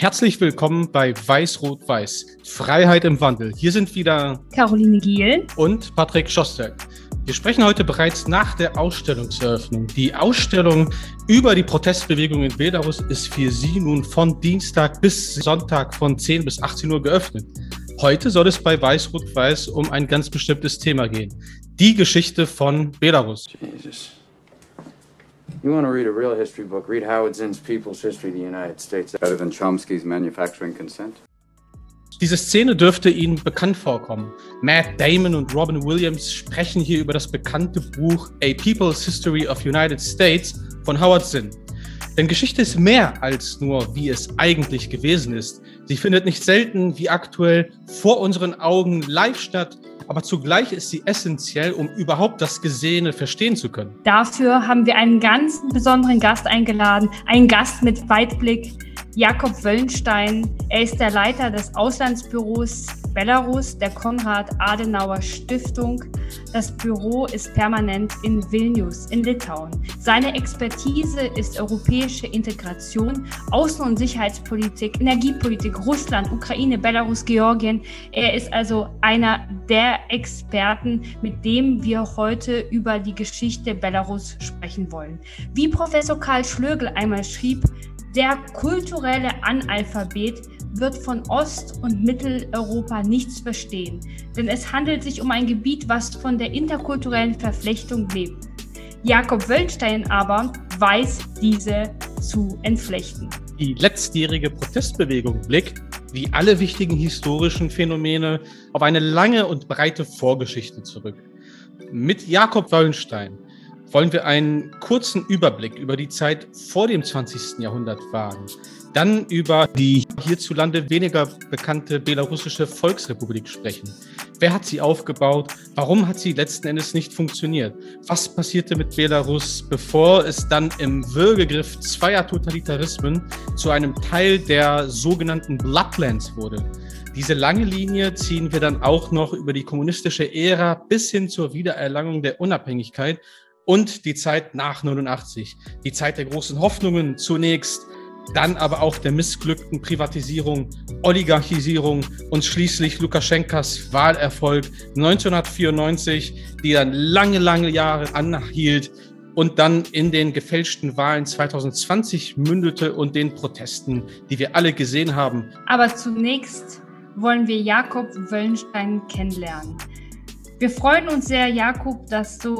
Herzlich willkommen bei Weiß-Rot-Weiß. Freiheit im Wandel. Hier sind wieder Caroline Giel und Patrick Schostek. Wir sprechen heute bereits nach der Ausstellungseröffnung. Die Ausstellung über die Protestbewegung in Belarus ist für Sie nun von Dienstag bis Sonntag von 10 bis 18 Uhr geöffnet. Heute soll es bei Weiß-Rot-Weiß um ein ganz bestimmtes Thema gehen. Die Geschichte von Belarus. Jesus. You want to read a real history book, read Howard Zinn's People's History of the United States better than Chomsky's Manufacturing Consent. Diese Szene dürfte Ihnen bekannt vorkommen. Matt Damon und Robin Williams sprechen hier über das bekannte Buch A People's History of United States von Howard Zinn. Denn Geschichte ist mehr als nur, wie es eigentlich gewesen ist. Sie findet nicht selten, wie aktuell, vor unseren Augen live statt, aber zugleich ist sie essentiell, um überhaupt das Gesehene verstehen zu können. Dafür haben wir einen ganz besonderen Gast eingeladen, einen Gast mit Weitblick, Jakob Wöllenstein. Er ist der Leiter des Auslandsbüros Belarus der Konrad-Adenauer-Stiftung. Das Büro ist permanent in Vilnius in Litauen. Seine Expertise ist europäische Integration, Außen- und Sicherheitspolitik, Energiepolitik, Russland, Ukraine, Belarus, Georgien. Er ist also einer der Experten, mit dem wir heute über die Geschichte Belarus sprechen wollen. Wie Professor Karl Schlögel einmal schrieb, der kulturelle Analphabet wird von Ost- und Mitteleuropa nichts verstehen, denn es handelt sich um ein Gebiet, was von der interkulturellen Verflechtung lebt. Jakob Wölstein aber weiß diese zu entflechten. Die letztjährige Protestbewegung blickt, wie alle wichtigen historischen Phänomene, auf eine lange und breite Vorgeschichte zurück. Mit Jakob Wöllenstein wollen wir einen kurzen Überblick über die Zeit vor dem 20. Jahrhundert wagen. Dann über die hierzulande weniger bekannte belarussische Volksrepublik sprechen. Wer hat sie aufgebaut? Warum hat sie letzten Endes nicht funktioniert? Was passierte mit Belarus, bevor es dann im Würgegriff zweier Totalitarismen zu einem Teil der sogenannten Bloodlands wurde? Diese lange Linie ziehen wir dann auch noch über die kommunistische Ära bis hin zur Wiedererlangung der Unabhängigkeit und die Zeit nach 89. Die Zeit der großen Hoffnungen zunächst, dann aber auch der missglückten Privatisierung, Oligarchisierung und schließlich Lukaschenkas Wahlerfolg 1994, die dann lange, lange Jahre anhielt und dann in den gefälschten Wahlen 2020 mündete und den Protesten, die wir alle gesehen haben. Aber zunächst wollen wir Jakob Wöllenstein kennenlernen. Wir freuen uns sehr, Jakob, dass du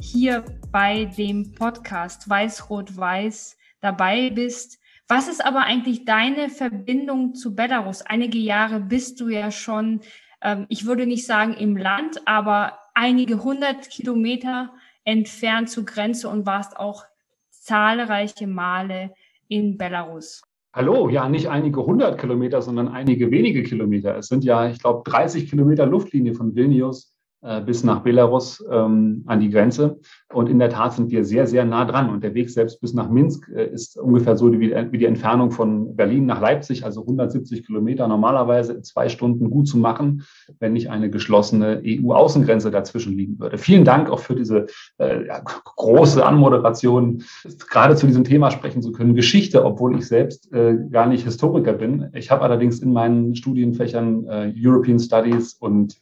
hier bei dem Podcast Weiß-Rot-Weiß dabei bist. Was ist aber eigentlich deine Verbindung zu Belarus? Einige Jahre bist du ja schon, ähm, ich würde nicht sagen im Land, aber einige hundert Kilometer entfernt zur Grenze und warst auch zahlreiche Male in Belarus. Hallo, ja, nicht einige hundert Kilometer, sondern einige wenige Kilometer. Es sind ja, ich glaube, 30 Kilometer Luftlinie von Vilnius bis nach Belarus ähm, an die Grenze. Und in der Tat sind wir sehr, sehr nah dran. Und der Weg selbst bis nach Minsk äh, ist ungefähr so wie, wie die Entfernung von Berlin nach Leipzig, also 170 Kilometer normalerweise in zwei Stunden gut zu machen, wenn nicht eine geschlossene EU-Außengrenze dazwischen liegen würde. Vielen Dank auch für diese äh, große Anmoderation, gerade zu diesem Thema sprechen zu können. Geschichte, obwohl ich selbst äh, gar nicht Historiker bin. Ich habe allerdings in meinen Studienfächern äh, European Studies und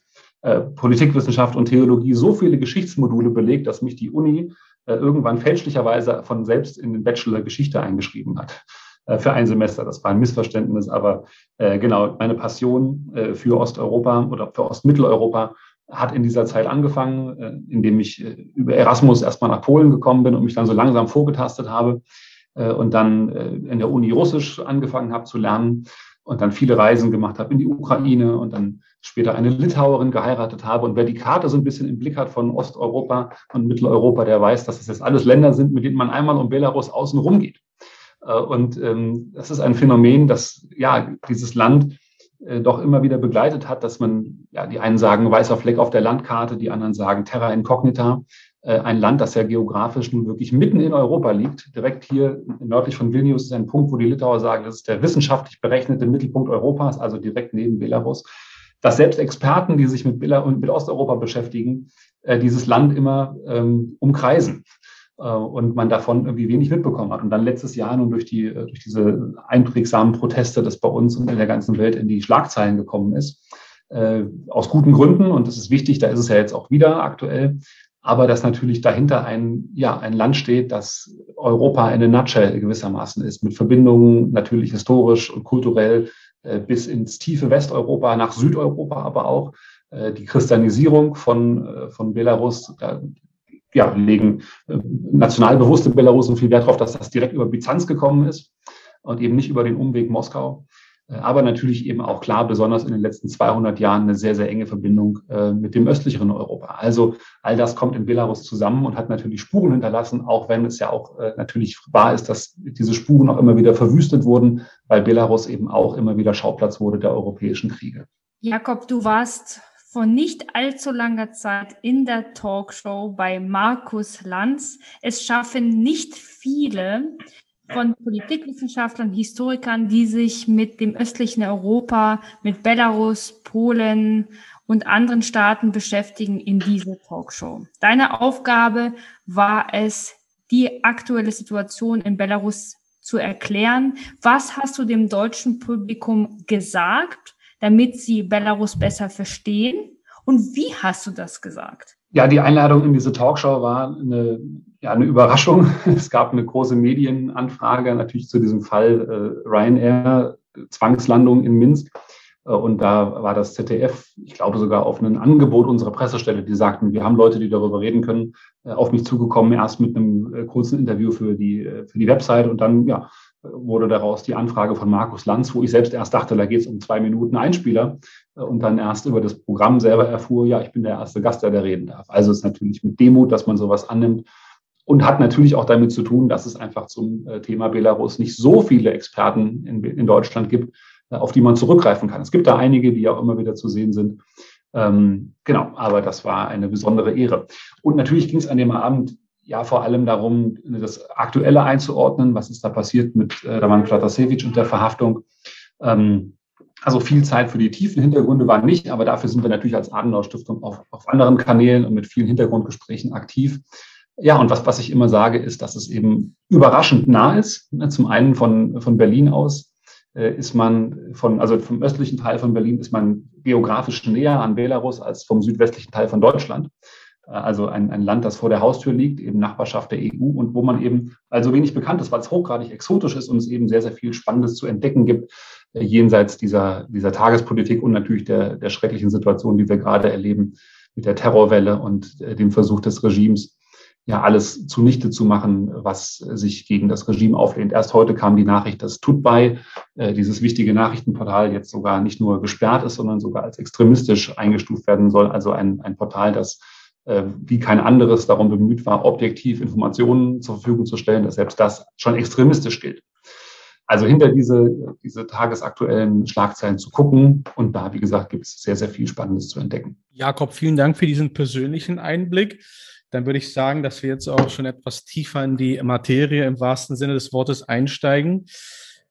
äh, Politikwissenschaft und Theologie so viele Geschichtsmodule belegt, dass mich die Uni äh, irgendwann fälschlicherweise von selbst in den Bachelor Geschichte eingeschrieben hat äh, für ein Semester. Das war ein Missverständnis, aber genau, meine Passion für Osteuropa oder für Ostmitteleuropa hat in dieser Zeit angefangen, indem ich über Erasmus erstmal nach Polen gekommen bin und mich dann so langsam vorgetastet habe und dann in der Uni Russisch angefangen habe zu lernen und dann viele Reisen gemacht habe in die Ukraine und dann später eine Litauerin geheiratet habe. Und wer die Karte so ein bisschen im Blick hat von Osteuropa und Mitteleuropa, der weiß, dass es jetzt alles Länder sind, mit denen man einmal um Belarus außen rum geht. Äh, und ähm, das ist ein Phänomen, das ja dieses Land äh, doch immer wieder begleitet hat, dass man, ja, die einen sagen weißer Fleck auf der Landkarte, die anderen sagen Terra Incognita. Äh, ein Land, das ja geografisch nun wirklich mitten in Europa liegt. Direkt hier nördlich von Vilnius ist ein Punkt, wo die Litauer sagen, das ist der wissenschaftlich berechnete Mittelpunkt Europas, also direkt neben Belarus dass selbst Experten, die sich mit, mit Osteuropa beschäftigen, äh, dieses Land immer ähm, umkreisen. äh, und man davon irgendwie wenig mitbekommen hat. Und dann letztes Jahr nun durch, die, äh, durch diese einprägsamen Proteste, das bei uns und in der ganzen Welt in die Schlagzeilen gekommen ist, äh, aus guten Gründen, und das ist wichtig, da ist es ja jetzt auch wieder aktuell, aber dass natürlich dahinter ein, ja, ein Land steht, das Europa in a nutshell gewissermaßen ist, mit Verbindungen natürlich historisch und kulturell bis ins tiefe Westeuropa, nach Südeuropa aber auch. Äh, die Christianisierung von, äh, von Belarus, da ja, legen nationalbewusste Belarusen viel Wert darauf, dass das direkt über Byzanz gekommen ist und eben nicht über den Umweg Moskau. Aber natürlich eben auch klar, besonders in den letzten 200 Jahren, eine sehr, sehr enge Verbindung mit dem östlicheren Europa. Also all das kommt in Belarus zusammen und hat natürlich Spuren hinterlassen, auch wenn es ja auch natürlich wahr ist, dass diese Spuren auch immer wieder verwüstet wurden, weil Belarus eben auch immer wieder Schauplatz wurde der europäischen Kriege. Jakob, du warst vor nicht allzu langer Zeit in der Talkshow bei Markus Lanz. Es schaffen nicht viele von Politikwissenschaftlern, Historikern, die sich mit dem östlichen Europa, mit Belarus, Polen und anderen Staaten beschäftigen in dieser Talkshow. Deine Aufgabe war es, die aktuelle Situation in Belarus zu erklären. Was hast du dem deutschen Publikum gesagt? damit sie Belarus besser verstehen? Und wie hast du das gesagt? Ja, die Einladung in diese Talkshow war eine, ja, eine Überraschung. Es gab eine große Medienanfrage natürlich zu diesem Fall äh, Ryanair, Zwangslandung in Minsk. Äh, und da war das ZDF, ich glaube sogar auf ein Angebot unserer Pressestelle, die sagten, wir haben Leute, die darüber reden können, äh, auf mich zugekommen, erst mit einem äh, kurzen Interview für die, für die Website und dann, ja, wurde daraus die Anfrage von Markus Lanz, wo ich selbst erst dachte, da geht es um zwei Minuten Einspieler und dann erst über das Programm selber erfuhr, ja, ich bin der erste Gast, der da reden darf. Also es ist natürlich mit Demut, dass man sowas annimmt und hat natürlich auch damit zu tun, dass es einfach zum Thema Belarus nicht so viele Experten in, in Deutschland gibt, auf die man zurückgreifen kann. Es gibt da einige, die auch immer wieder zu sehen sind. Ähm, genau, aber das war eine besondere Ehre. Und natürlich ging es an dem Abend ja vor allem darum, das Aktuelle einzuordnen, was ist da passiert mit äh, Raman Platasevich und der Verhaftung. Ähm, also viel Zeit für die tiefen Hintergründe war nicht, aber dafür sind wir natürlich als Adenauer Stiftung auf, auf anderen Kanälen und mit vielen Hintergrundgesprächen aktiv. Ja, und was, was ich immer sage, ist, dass es eben überraschend nah ist. Ne, zum einen von, von Berlin aus äh, ist man von, also vom östlichen Teil von Berlin ist man geografisch näher an Belarus als vom südwestlichen Teil von Deutschland. Äh, also ein, ein Land, das vor der Haustür liegt, eben Nachbarschaft der EU und wo man eben also wenig bekannt ist, weil es hochgradig exotisch ist und es eben sehr, sehr viel Spannendes zu entdecken gibt, äh, jenseits dieser, dieser Tagespolitik und natürlich der, der schrecklichen Situation, die wir gerade erleben mit der Terrorwelle und äh, dem Versuch des Regimes, ja alles zunichte zu machen, was sich gegen das Regime auflehnt. Erst heute kam die Nachricht, dass Tutbei, äh, dieses wichtige Nachrichtenportal, jetzt sogar nicht nur gesperrt ist, sondern sogar als extremistisch eingestuft werden soll. Also ein, ein Portal, das äh, wie kein anderes darum bemüht war, objektiv Informationen zur Verfügung zu stellen, dass selbst das schon extremistisch gilt. Also hinter diese, diese tagesaktuellen Schlagzeilen zu gucken. Und da, wie gesagt, gibt es sehr, sehr viel Spannendes zu entdecken. Jakob, vielen Dank für diesen persönlichen Einblick. Dann würde ich sagen, dass wir jetzt auch schon etwas tiefer in die Materie im wahrsten Sinne des Wortes einsteigen.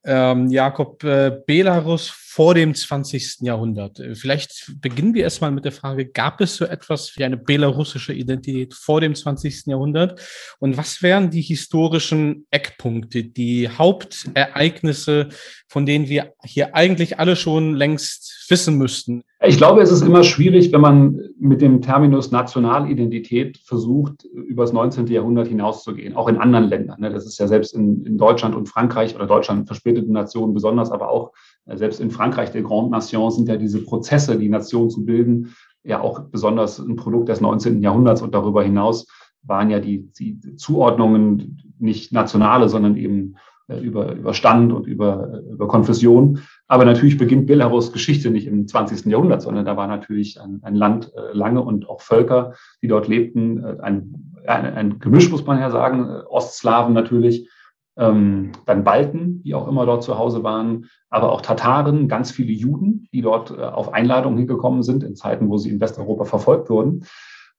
Ähm, Jakob, äh, Belarus vor dem 20. Jahrhundert. Äh, vielleicht beginnen wir erstmal mit der Frage, gab es so etwas wie eine belarussische Identität vor dem 20. Jahrhundert? Und was wären die historischen Eckpunkte, die Hauptereignisse, von denen wir hier eigentlich alle schon längst wissen müssten? Ich glaube, es ist immer schwierig, wenn man mit dem Terminus Nationalidentität versucht, über das 19. Jahrhundert hinauszugehen, auch in anderen Ländern. Ne? Das ist ja selbst in, in Deutschland und Frankreich oder Deutschland verspätete Nationen besonders, aber auch selbst in Frankreich, der Grand Nation, sind ja diese Prozesse, die Nation zu bilden, ja auch besonders ein Produkt des 19. Jahrhunderts und darüber hinaus waren ja die, die Zuordnungen nicht nationale, sondern eben äh, über, über Stand und über, über Konfession. Aber natürlich beginnt Belarus Geschichte nicht im 20. Jahrhundert, sondern da war natürlich ein, ein Land äh, lange und auch Völker, die dort lebten, äh, ein, ein, ein Gemisch, muss man ja sagen, Ostslawen natürlich, ähm, dann Balten, die auch immer dort zu Hause waren, aber auch Tataren, ganz viele Juden, die dort äh, auf Einladung hingekommen sind in Zeiten, wo sie in Westeuropa verfolgt wurden.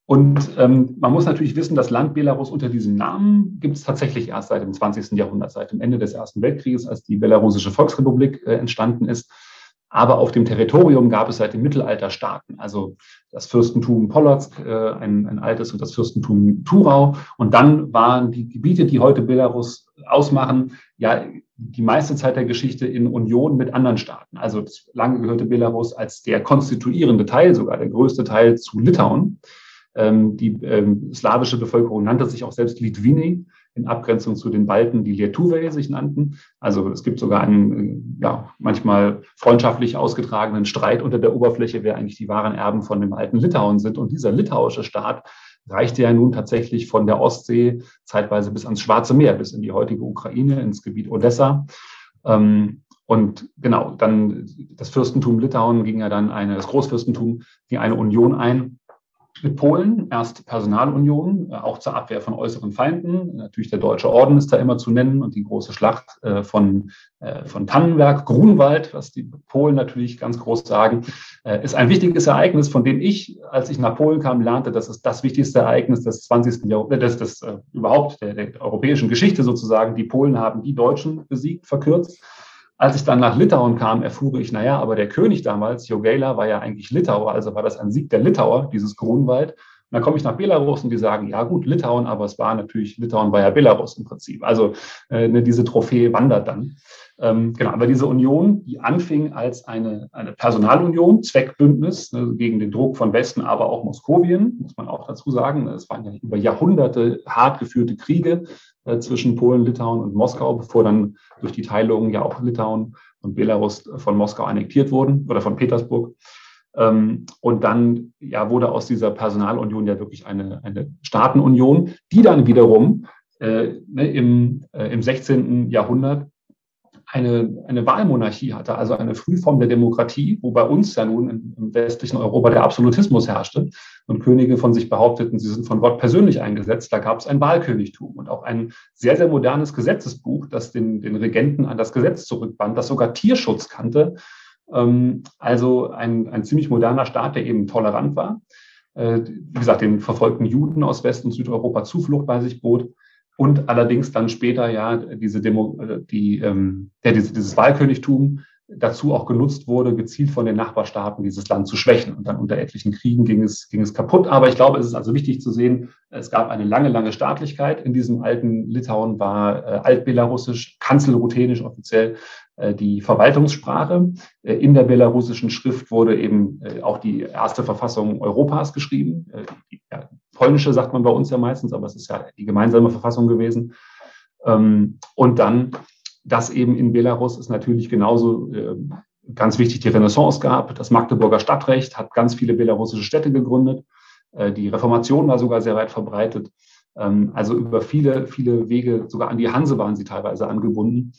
Und ähm, man muss natürlich wissen, das Land Belarus unter diesem Namen gibt es tatsächlich erst seit dem 20. Jahrhundert, seit dem Ende des Ersten Weltkrieges, als die Belarussische Volksrepublik äh, entstanden ist. Aber auf dem Territorium gab es seit dem Mittelalter Staaten, also das Fürstentum Polotsk, äh, ein, ein altes, und das Fürstentum Turau. Und dann waren die Gebiete, die heute Belarus ausmachen, ja die meiste Zeit der Geschichte in Union mit anderen Staaten. Also lange gehörte Belarus als der konstituierende Teil, sogar der größte Teil zu Litauen. Ähm, die ähm, slawische Bevölkerung nannte sich auch selbst Litwini in Abgrenzung zu den Balten, die Lietuwei sich nannten. Also es gibt sogar einen ja, manchmal freundschaftlich ausgetragenen Streit unter der Oberfläche, wer eigentlich die wahren Erben von dem alten Litauen sind. Und dieser litauische Staat reichte ja nun tatsächlich von der Ostsee zeitweise bis ans Schwarze Meer, bis in die heutige Ukraine, ins Gebiet Odessa. Ähm, und genau, dann das Fürstentum Litauen ging ja dann eine, das Großfürstentum ging eine Union ein mit Polen, erst Personalunion, äh, auch zur Abwehr von äußeren Feinden. Natürlich der Deutsche Orden ist da immer zu nennen und die große Schlacht äh, von, äh, von Tannenberg, Grunwald, was die Polen natürlich ganz groß sagen, ist ein wichtiges Ereignis, von dem ich, als ich nach Polen kam, lernte, dass es das wichtigste Ereignis des 20. Jahrhunderts, des, des überhaupt der, der europäischen Geschichte sozusagen. Die Polen haben die Deutschen besiegt, verkürzt. Als ich dann nach Litauen kam, erfuhr ich, naja, aber der König damals, Jogaila, war ja eigentlich Litauer, also war das ein Sieg der Litauer, dieses Grunwald. Und dann komme ich nach Belarus und die sagen, ja gut, Litauen, aber es war natürlich, Litauen war ja Belarus im Prinzip. Also äh, ne, diese Trophäe wandert dann. Ähm, genau, aber diese Union, die anfing als eine, eine Personalunion, Zweckbündnis ne, gegen den Druck von Westen, aber auch Moskowien, muss man auch dazu sagen. Es waren ja über Jahrhunderte hart geführte Kriege zwischen Polen, Litauen und Moskau, bevor dann durch die Teilung ja auch Litauen und Belarus von Moskau annektiert wurden oder von Petersburg. Ähm, und dann ja, wurde aus dieser Personalunion ja wirklich eine, eine Staatenunion, die dann wiederum äh, ne, im, äh, im 16. Jahrhundert eine, eine Wahlmonarchie hatte, also eine Frühform der Demokratie, wo bei uns ja nun im westlichen Europa der Absolutismus herrschte und Könige von sich behaupteten, sie sind von Gott persönlich eingesetzt. Da gab es ein Wahlkönigtum und auch ein sehr, sehr modernes Gesetzesbuch, das den, den Regenten an das Gesetz zurückband, das sogar Tierschutz kannte. Ähm, also ein, ein ziemlich moderner Staat, der eben tolerant war. Äh, wie gesagt, den verfolgten Juden aus West- und Südeuropa Zuflucht bei sich bot und allerdings dann später ja diese Demo, äh, die, ähm, ja, dieses, dieses Wahlkönigtum dazu auch genutzt wurde, gezielt von den Nachbarstaaten dieses Land zu schwächen. Und dann unter etlichen Kriegen ging es, ging es kaputt. Aber ich glaube, es ist also wichtig zu sehen, es gab eine lange, lange Staatlichkeit. In diesem alten Litauen war äh, altbelarussisch, kanzelruthenisch offiziell äh, die Verwaltungssprache. Äh, in der belarussischen Schrift wurde eben äh, auch die erste Verfassung Europas geschrieben. Äh, die, ja, polnische sagt man bei uns ja meistens, aber es ist ja die gemeinsame Verfassung gewesen. Ähm, und dann das eben in Belarus ist natürlich genauso äh, ganz wichtig die Renaissance gab. Das Magdeburger Stadtrecht hat ganz viele belarussische Städte gegründet. Äh, die Reformation war sogar sehr weit verbreitet. Ähm, also über viele, viele Wege, sogar an die Hanse waren sie teilweise angebunden,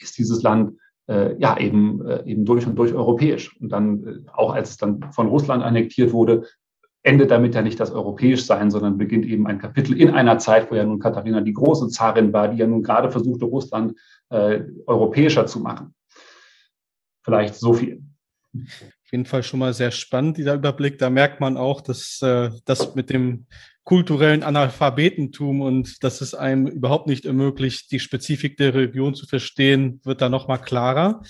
ist dieses Land äh, ja eben, äh, eben durch und durch europäisch. Und dann, äh, auch als es dann von Russland annektiert wurde, endet damit ja nicht das europäisch sein, sondern beginnt eben ein Kapitel in einer Zeit, wo ja nun Katharina die große Zarin war, die ja nun gerade versuchte, Russland äh, europäischer zu machen. Vielleicht so viel. Auf jeden Fall schon mal sehr spannend, dieser Überblick. Da merkt man auch, dass äh, das mit dem kulturellen Analphabetentum und dass es einem überhaupt nicht ermöglicht, die Spezifik der Region zu verstehen, wird da nochmal klarer.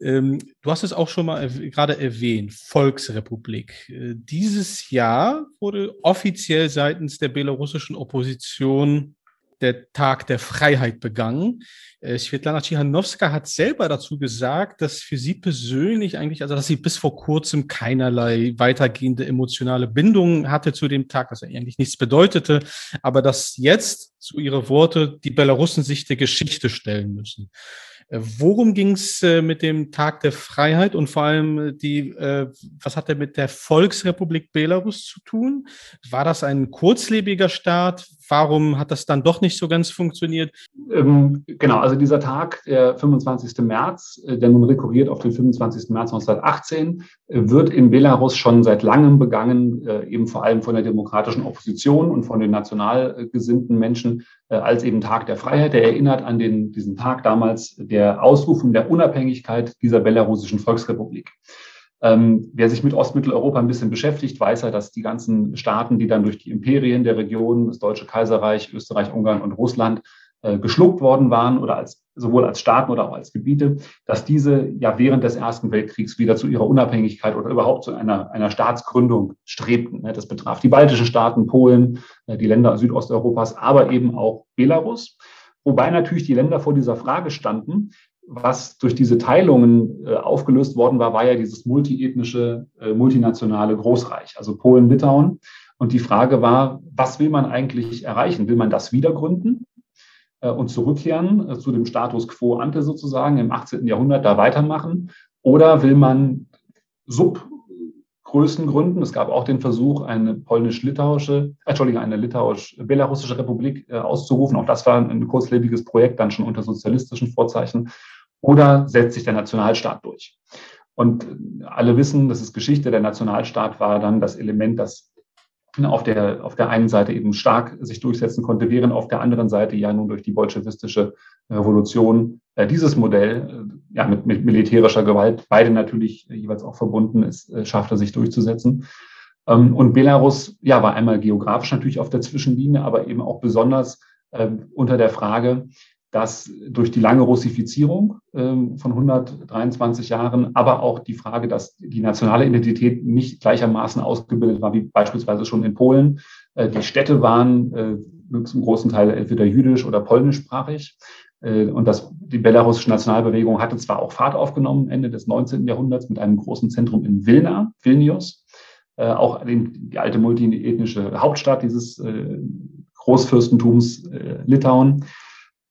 Ähm, du hast es auch schon mal gerade erwähnt, Volksrepublik. Äh, dieses Jahr wurde offiziell seitens der belarussischen Opposition der Tag der Freiheit begangen. Äh, Svetlana Tschichanowska hat selber dazu gesagt, dass für sie persönlich eigentlich, also dass sie bis vor kurzem keinerlei weitergehende emotionale Bindung hatte zu dem Tag, dass er eigentlich nichts bedeutete, aber dass jetzt, zu ihre Worte, die Belarussen sich der Geschichte stellen müssen. Äh, worum ging es äh, mit dem Tag der Freiheit und vor allem die, was hat er mit der Volksrepublik Belarus zu tun? War das ein kurzlebiger Staat? Warum hat das dann doch nicht so ganz funktioniert? Ähm, genau, also dieser Tag, der 25. März, äh, der nun rekurriert auf den 25. März 1918, äh, wird in Belarus schon seit langem begangen, äh, eben vor allem von der demokratischen Opposition und von den national gesinnten Menschen als eben Tag der Freiheit. Der erinnert an den, diesen Tag damals der Ausrufung der Unabhängigkeit dieser belarussischen Volksrepublik. Ähm, wer sich mit Ostmitteleuropa ein bisschen beschäftigt, weiß ja, dass die ganzen Staaten, die dann durch die Imperien der Region, das Deutsche Kaiserreich, Österreich, Ungarn und Russland äh, geschluckt worden waren oder als sowohl als Staaten oder auch als Gebiete, dass diese ja während des Ersten Weltkriegs wieder zu ihrer Unabhängigkeit oder überhaupt zu einer, einer Staatsgründung strebten. Ne, das betraf die baltischen Staaten, Polen, äh, die Länder Südosteuropas, aber eben auch Belarus. Wobei natürlich die Länder vor dieser Frage standen, was durch diese Teilungen äh, aufgelöst worden war, war ja dieses multiethnische, multinationale Großreich, also Polen, Litauen. Und die Frage war, was will man eigentlich erreichen? Will man das wieder gründen? Äh, und zurückkehren äh, zu dem Status quo ante sozusagen im 18. Jahrhundert da weitermachen? Oder will man Subgrößen gründen? Es gab auch den Versuch, eine polnisch-litauische, äh, Entschuldigung, eine litauisch-belarussische Republik auszurufen. Auch das war ein kurzlebiges Projekt, dann schon unter sozialistischen Vorzeichen. Oder setzt sich der Nationalstaat durch? Und alle wissen, das ist Geschichte, der Nationalstaat war dann das Element, das auf der, auf der einen Seite eben stark sich durchsetzen konnte, während auf der anderen Seite ja nun durch die bolschewistische Revolution äh, dieses Modell äh, ja mit, mit militärischer Gewalt, beide natürlich jeweils auch verbunden ist, äh, schaffte sich durchzusetzen. Ähm, und Belarus ja war einmal geografisch natürlich auf der Zwischenlinie, aber eben auch besonders äh, unter der Frage, dass durch die lange Russifizierung ähm, von 123 Jahren, aber auch die Frage, dass die nationale Identität nicht gleichermaßen ausgebildet war wie beispielsweise schon in Polen. Äh, die Städte waren äh, zum großen Teil entweder jüdisch oder polnischsprachig. Äh, und das, die belarussische Nationalbewegung hatte zwar auch Fahrt aufgenommen Ende des 19. Jahrhunderts mit einem großen Zentrum in Vilna, Vilnius, auch die alte multiethnische Hauptstadt dieses Großfürstentums Litauen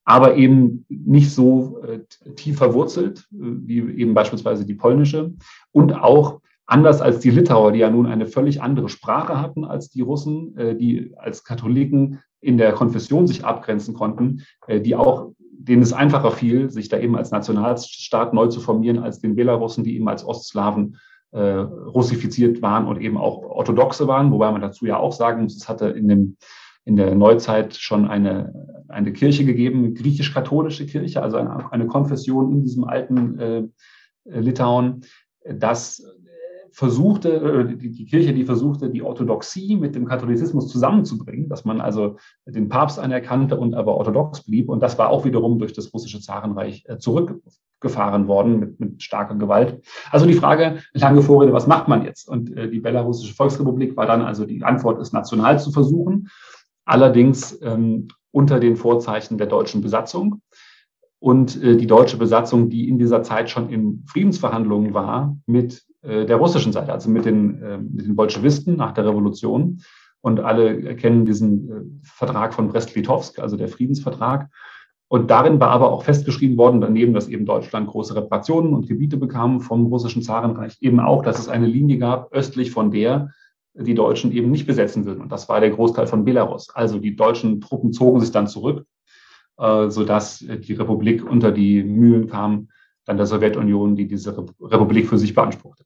aber eben nicht so äh, tief verwurzelt äh, wie eben beispielsweise die polnische. Und auch anders als die Litauer, die ja nun eine völlig andere Sprache hatten als die Russen, äh, die als Katholiken in der Konfession sich abgrenzen konnten, äh, die auch denen es einfacher fiel, sich da eben als Nationalstaat neu zu formieren, als den Belarussen, die eben als Ostslawen äh, russifiziert waren und eben auch orthodoxe waren, wobei man dazu ja auch sagen muss, es hatte in dem in der Neuzeit schon eine, eine Kirche gegeben, griechisch-katholische Kirche, also eine, eine, Konfession in diesem alten äh, Litauen, das versuchte, äh, die, Kirche, die versuchte, die Orthodoxie mit dem Katholizismus zusammenzubringen, dass man also den Papst anerkannte und aber orthodox blieb. Und das war auch wiederum durch das russische Zarenreich äh, zurückgefahren worden mit, mit starker Gewalt. Also die Frage, lange Vorrede, was macht man jetzt? Und äh, die Belarussische Volksrepublik war dann also die Antwort, es national zu versuchen allerdings ähm, unter den Vorzeichen der deutschen Besatzung. Und äh, die deutsche Besatzung, die in dieser Zeit schon in Friedensverhandlungen war mit äh, der russischen Seite, also mit den, äh, mit den Bolschewisten nach der Revolution. Und alle kennen diesen äh, Vertrag von Brest-Litovsk, also der Friedensvertrag. Und darin war aber auch festgeschrieben worden, daneben, dass eben Deutschland große Reparationen und Gebiete bekam vom russischen Zarenreich, eben auch, dass es eine Linie gab östlich von der, die Deutschen eben nicht besetzen würden. Und das war der Großteil von Belarus. Also die deutschen Truppen zogen sich dann zurück, äh, sodass die Republik unter die Mühlen kam, dann der Sowjetunion, die diese Republik für sich beanspruchte.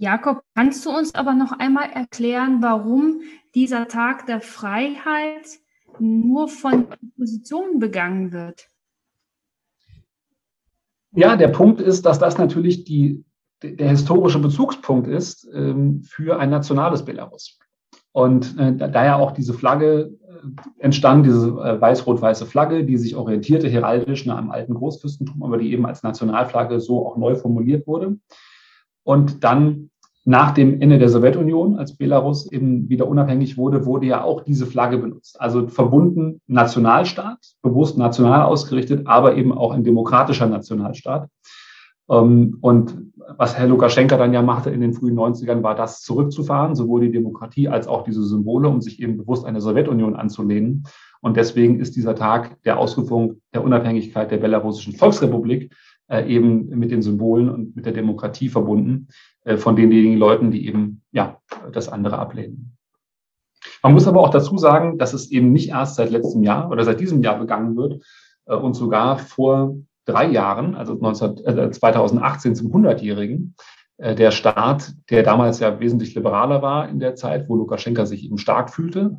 Jakob, kannst du uns aber noch einmal erklären, warum dieser Tag der Freiheit nur von Oppositionen begangen wird? Ja, der Punkt ist, dass das natürlich die der historische Bezugspunkt ist ähm, für ein nationales Belarus. Und äh, da ja auch diese Flagge äh, entstand, diese äh, weiß-rot-weiße Flagge, die sich orientierte heraldisch nach einem alten Großfürstentum, aber die eben als Nationalflagge so auch neu formuliert wurde. Und dann nach dem Ende der Sowjetunion, als Belarus eben wieder unabhängig wurde, wurde ja auch diese Flagge benutzt. Also verbunden Nationalstaat, bewusst national ausgerichtet, aber eben auch ein demokratischer Nationalstaat. Ähm, und was Herr Lukaschenka dann ja machte in den frühen 90ern, war das zurückzufahren, sowohl die Demokratie als auch diese Symbole, um sich eben bewusst eine Sowjetunion anzulehnen. Und deswegen ist dieser Tag der Ausrufung der Unabhängigkeit der belarussischen Volksrepublik äh, eben mit den Symbolen und mit der Demokratie verbunden, äh, von denjenigen Leuten, die eben ja das andere ablehnen. Man muss aber auch dazu sagen, dass es eben nicht erst seit letztem Jahr oder seit diesem Jahr begangen wird äh, und sogar vor drei Jahren, also 19, äh, 2018 zum 100-Jährigen, äh, der Staat, der damals ja wesentlich liberaler war in der Zeit, wo Lukaschenka sich eben stark fühlte,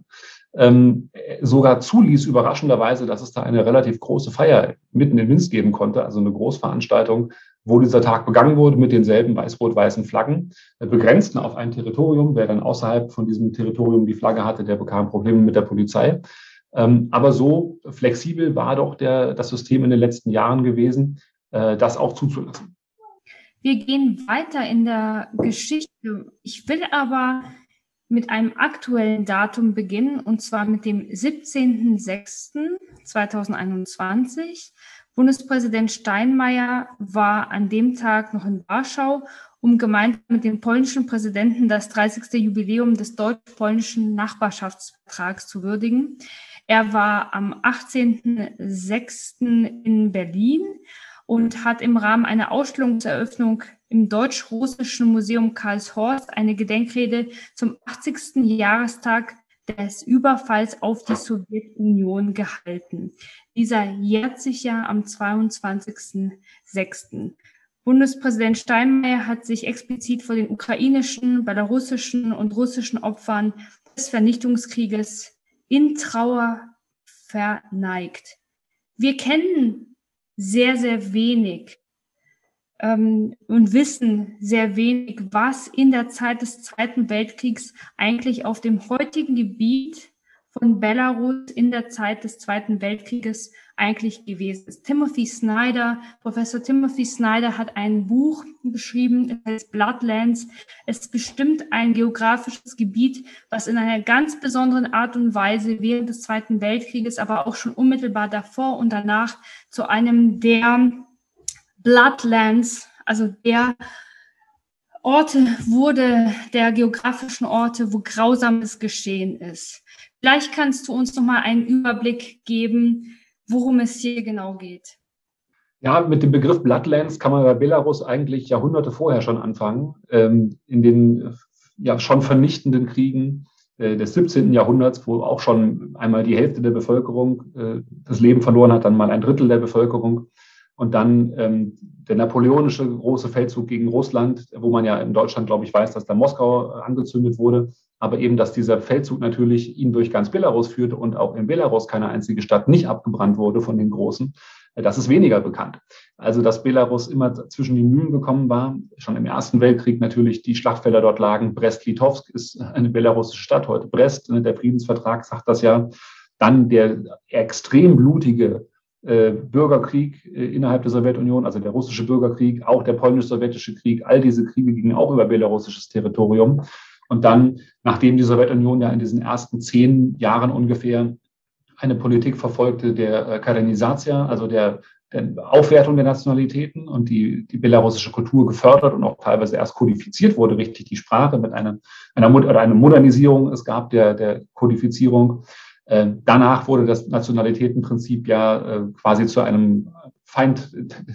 ähm, sogar zuließ, überraschenderweise, dass es da eine relativ große Feier mitten in Minsk geben konnte, also eine Großveranstaltung, wo dieser Tag begangen wurde mit denselben weiß-rot-weißen Flaggen, äh, begrenzten auf ein Territorium. Wer dann außerhalb von diesem Territorium die Flagge hatte, der bekam Probleme mit der Polizei. Ähm, aber so flexibel war doch der, das System in den letzten Jahren gewesen, äh, das auch zuzulassen. Wir gehen weiter in der Geschichte. Ich will aber mit einem aktuellen Datum beginnen, und zwar mit dem 17.06.2021. Bundespräsident Steinmeier war an dem Tag noch in Warschau, um gemeinsam mit dem polnischen Präsidenten das 30. Jubiläum des deutsch-polnischen Nachbarschaftsvertrags zu würdigen. Er war am 18.06. in Berlin und hat im Rahmen einer Ausstellungseröffnung im Deutsch-Russischen Museum Karlshorst eine Gedenkrede zum 80. Jahrestag des Überfalls auf die Sowjetunion gehalten. Dieser jährt sich ja am 22.06. Bundespräsident Steinmeier hat sich explizit vor den ukrainischen, belarussischen und russischen Opfern des Vernichtungskrieges in Trauer verneigt. Wir kennen sehr, sehr wenig ähm, und wissen sehr wenig, was in der Zeit des Zweiten Weltkriegs eigentlich auf dem heutigen Gebiet von Belarus in der Zeit des Zweiten Weltkrieges eigentlich gewesen ist. Timothy Snyder, Professor Timothy Snyder hat ein Buch geschrieben, es heißt Bloodlands. Es bestimmt ein geografisches Gebiet, was in einer ganz besonderen Art und Weise während des Zweiten Weltkrieges, aber auch schon unmittelbar davor und danach zu einem der Bloodlands, also der Orte wurde, der geografischen Orte, wo Grausames geschehen ist. Vielleicht kannst du uns noch mal einen Überblick geben, worum es hier genau geht. Ja, mit dem Begriff Bloodlands kann man bei Belarus eigentlich Jahrhunderte vorher schon anfangen. Ähm, in den ja, schon vernichtenden Kriegen äh, des 17. Jahrhunderts, wo auch schon einmal die Hälfte der Bevölkerung äh, das Leben verloren hat, dann mal ein Drittel der Bevölkerung. Und dann ähm, der napoleonische große Feldzug gegen Russland, wo man ja in Deutschland, glaube ich, weiß, dass da Moskau angezündet wurde aber eben, dass dieser Feldzug natürlich ihn durch ganz Belarus führte und auch in Belarus keine einzige Stadt nicht abgebrannt wurde von den Großen, äh, das ist weniger bekannt. Also, dass Belarus immer zwischen die Mühlen gekommen war, schon im Ersten Weltkrieg natürlich die Schlachtfelder dort lagen. Brest-Litovsk ist eine belarussische Stadt, heute Brest, ne, der Friedensvertrag sagt das ja. Dann der extrem blutige Bürgerkrieg äh, innerhalb der Sowjetunion, also der russische Bürgerkrieg, auch der polnisch-sowjetische Krieg, all diese Kriege gingen auch über belarussisches Territorium. Und dann, nachdem die Sowjetunion ja in diesen ersten zehn Jahren ungefähr eine Politik verfolgte der äh, Karenisatia, also der, der Aufwertung der Nationalitäten und die, die belarussische Kultur gefördert und auch teilweise erst kodifiziert wurde, richtig die Sprache mit einer, einer oder eine Modernisierung es gab der, der Kodifizierung. Äh, danach wurde das Nationalitätenprinzip ja äh, quasi zu einem Feind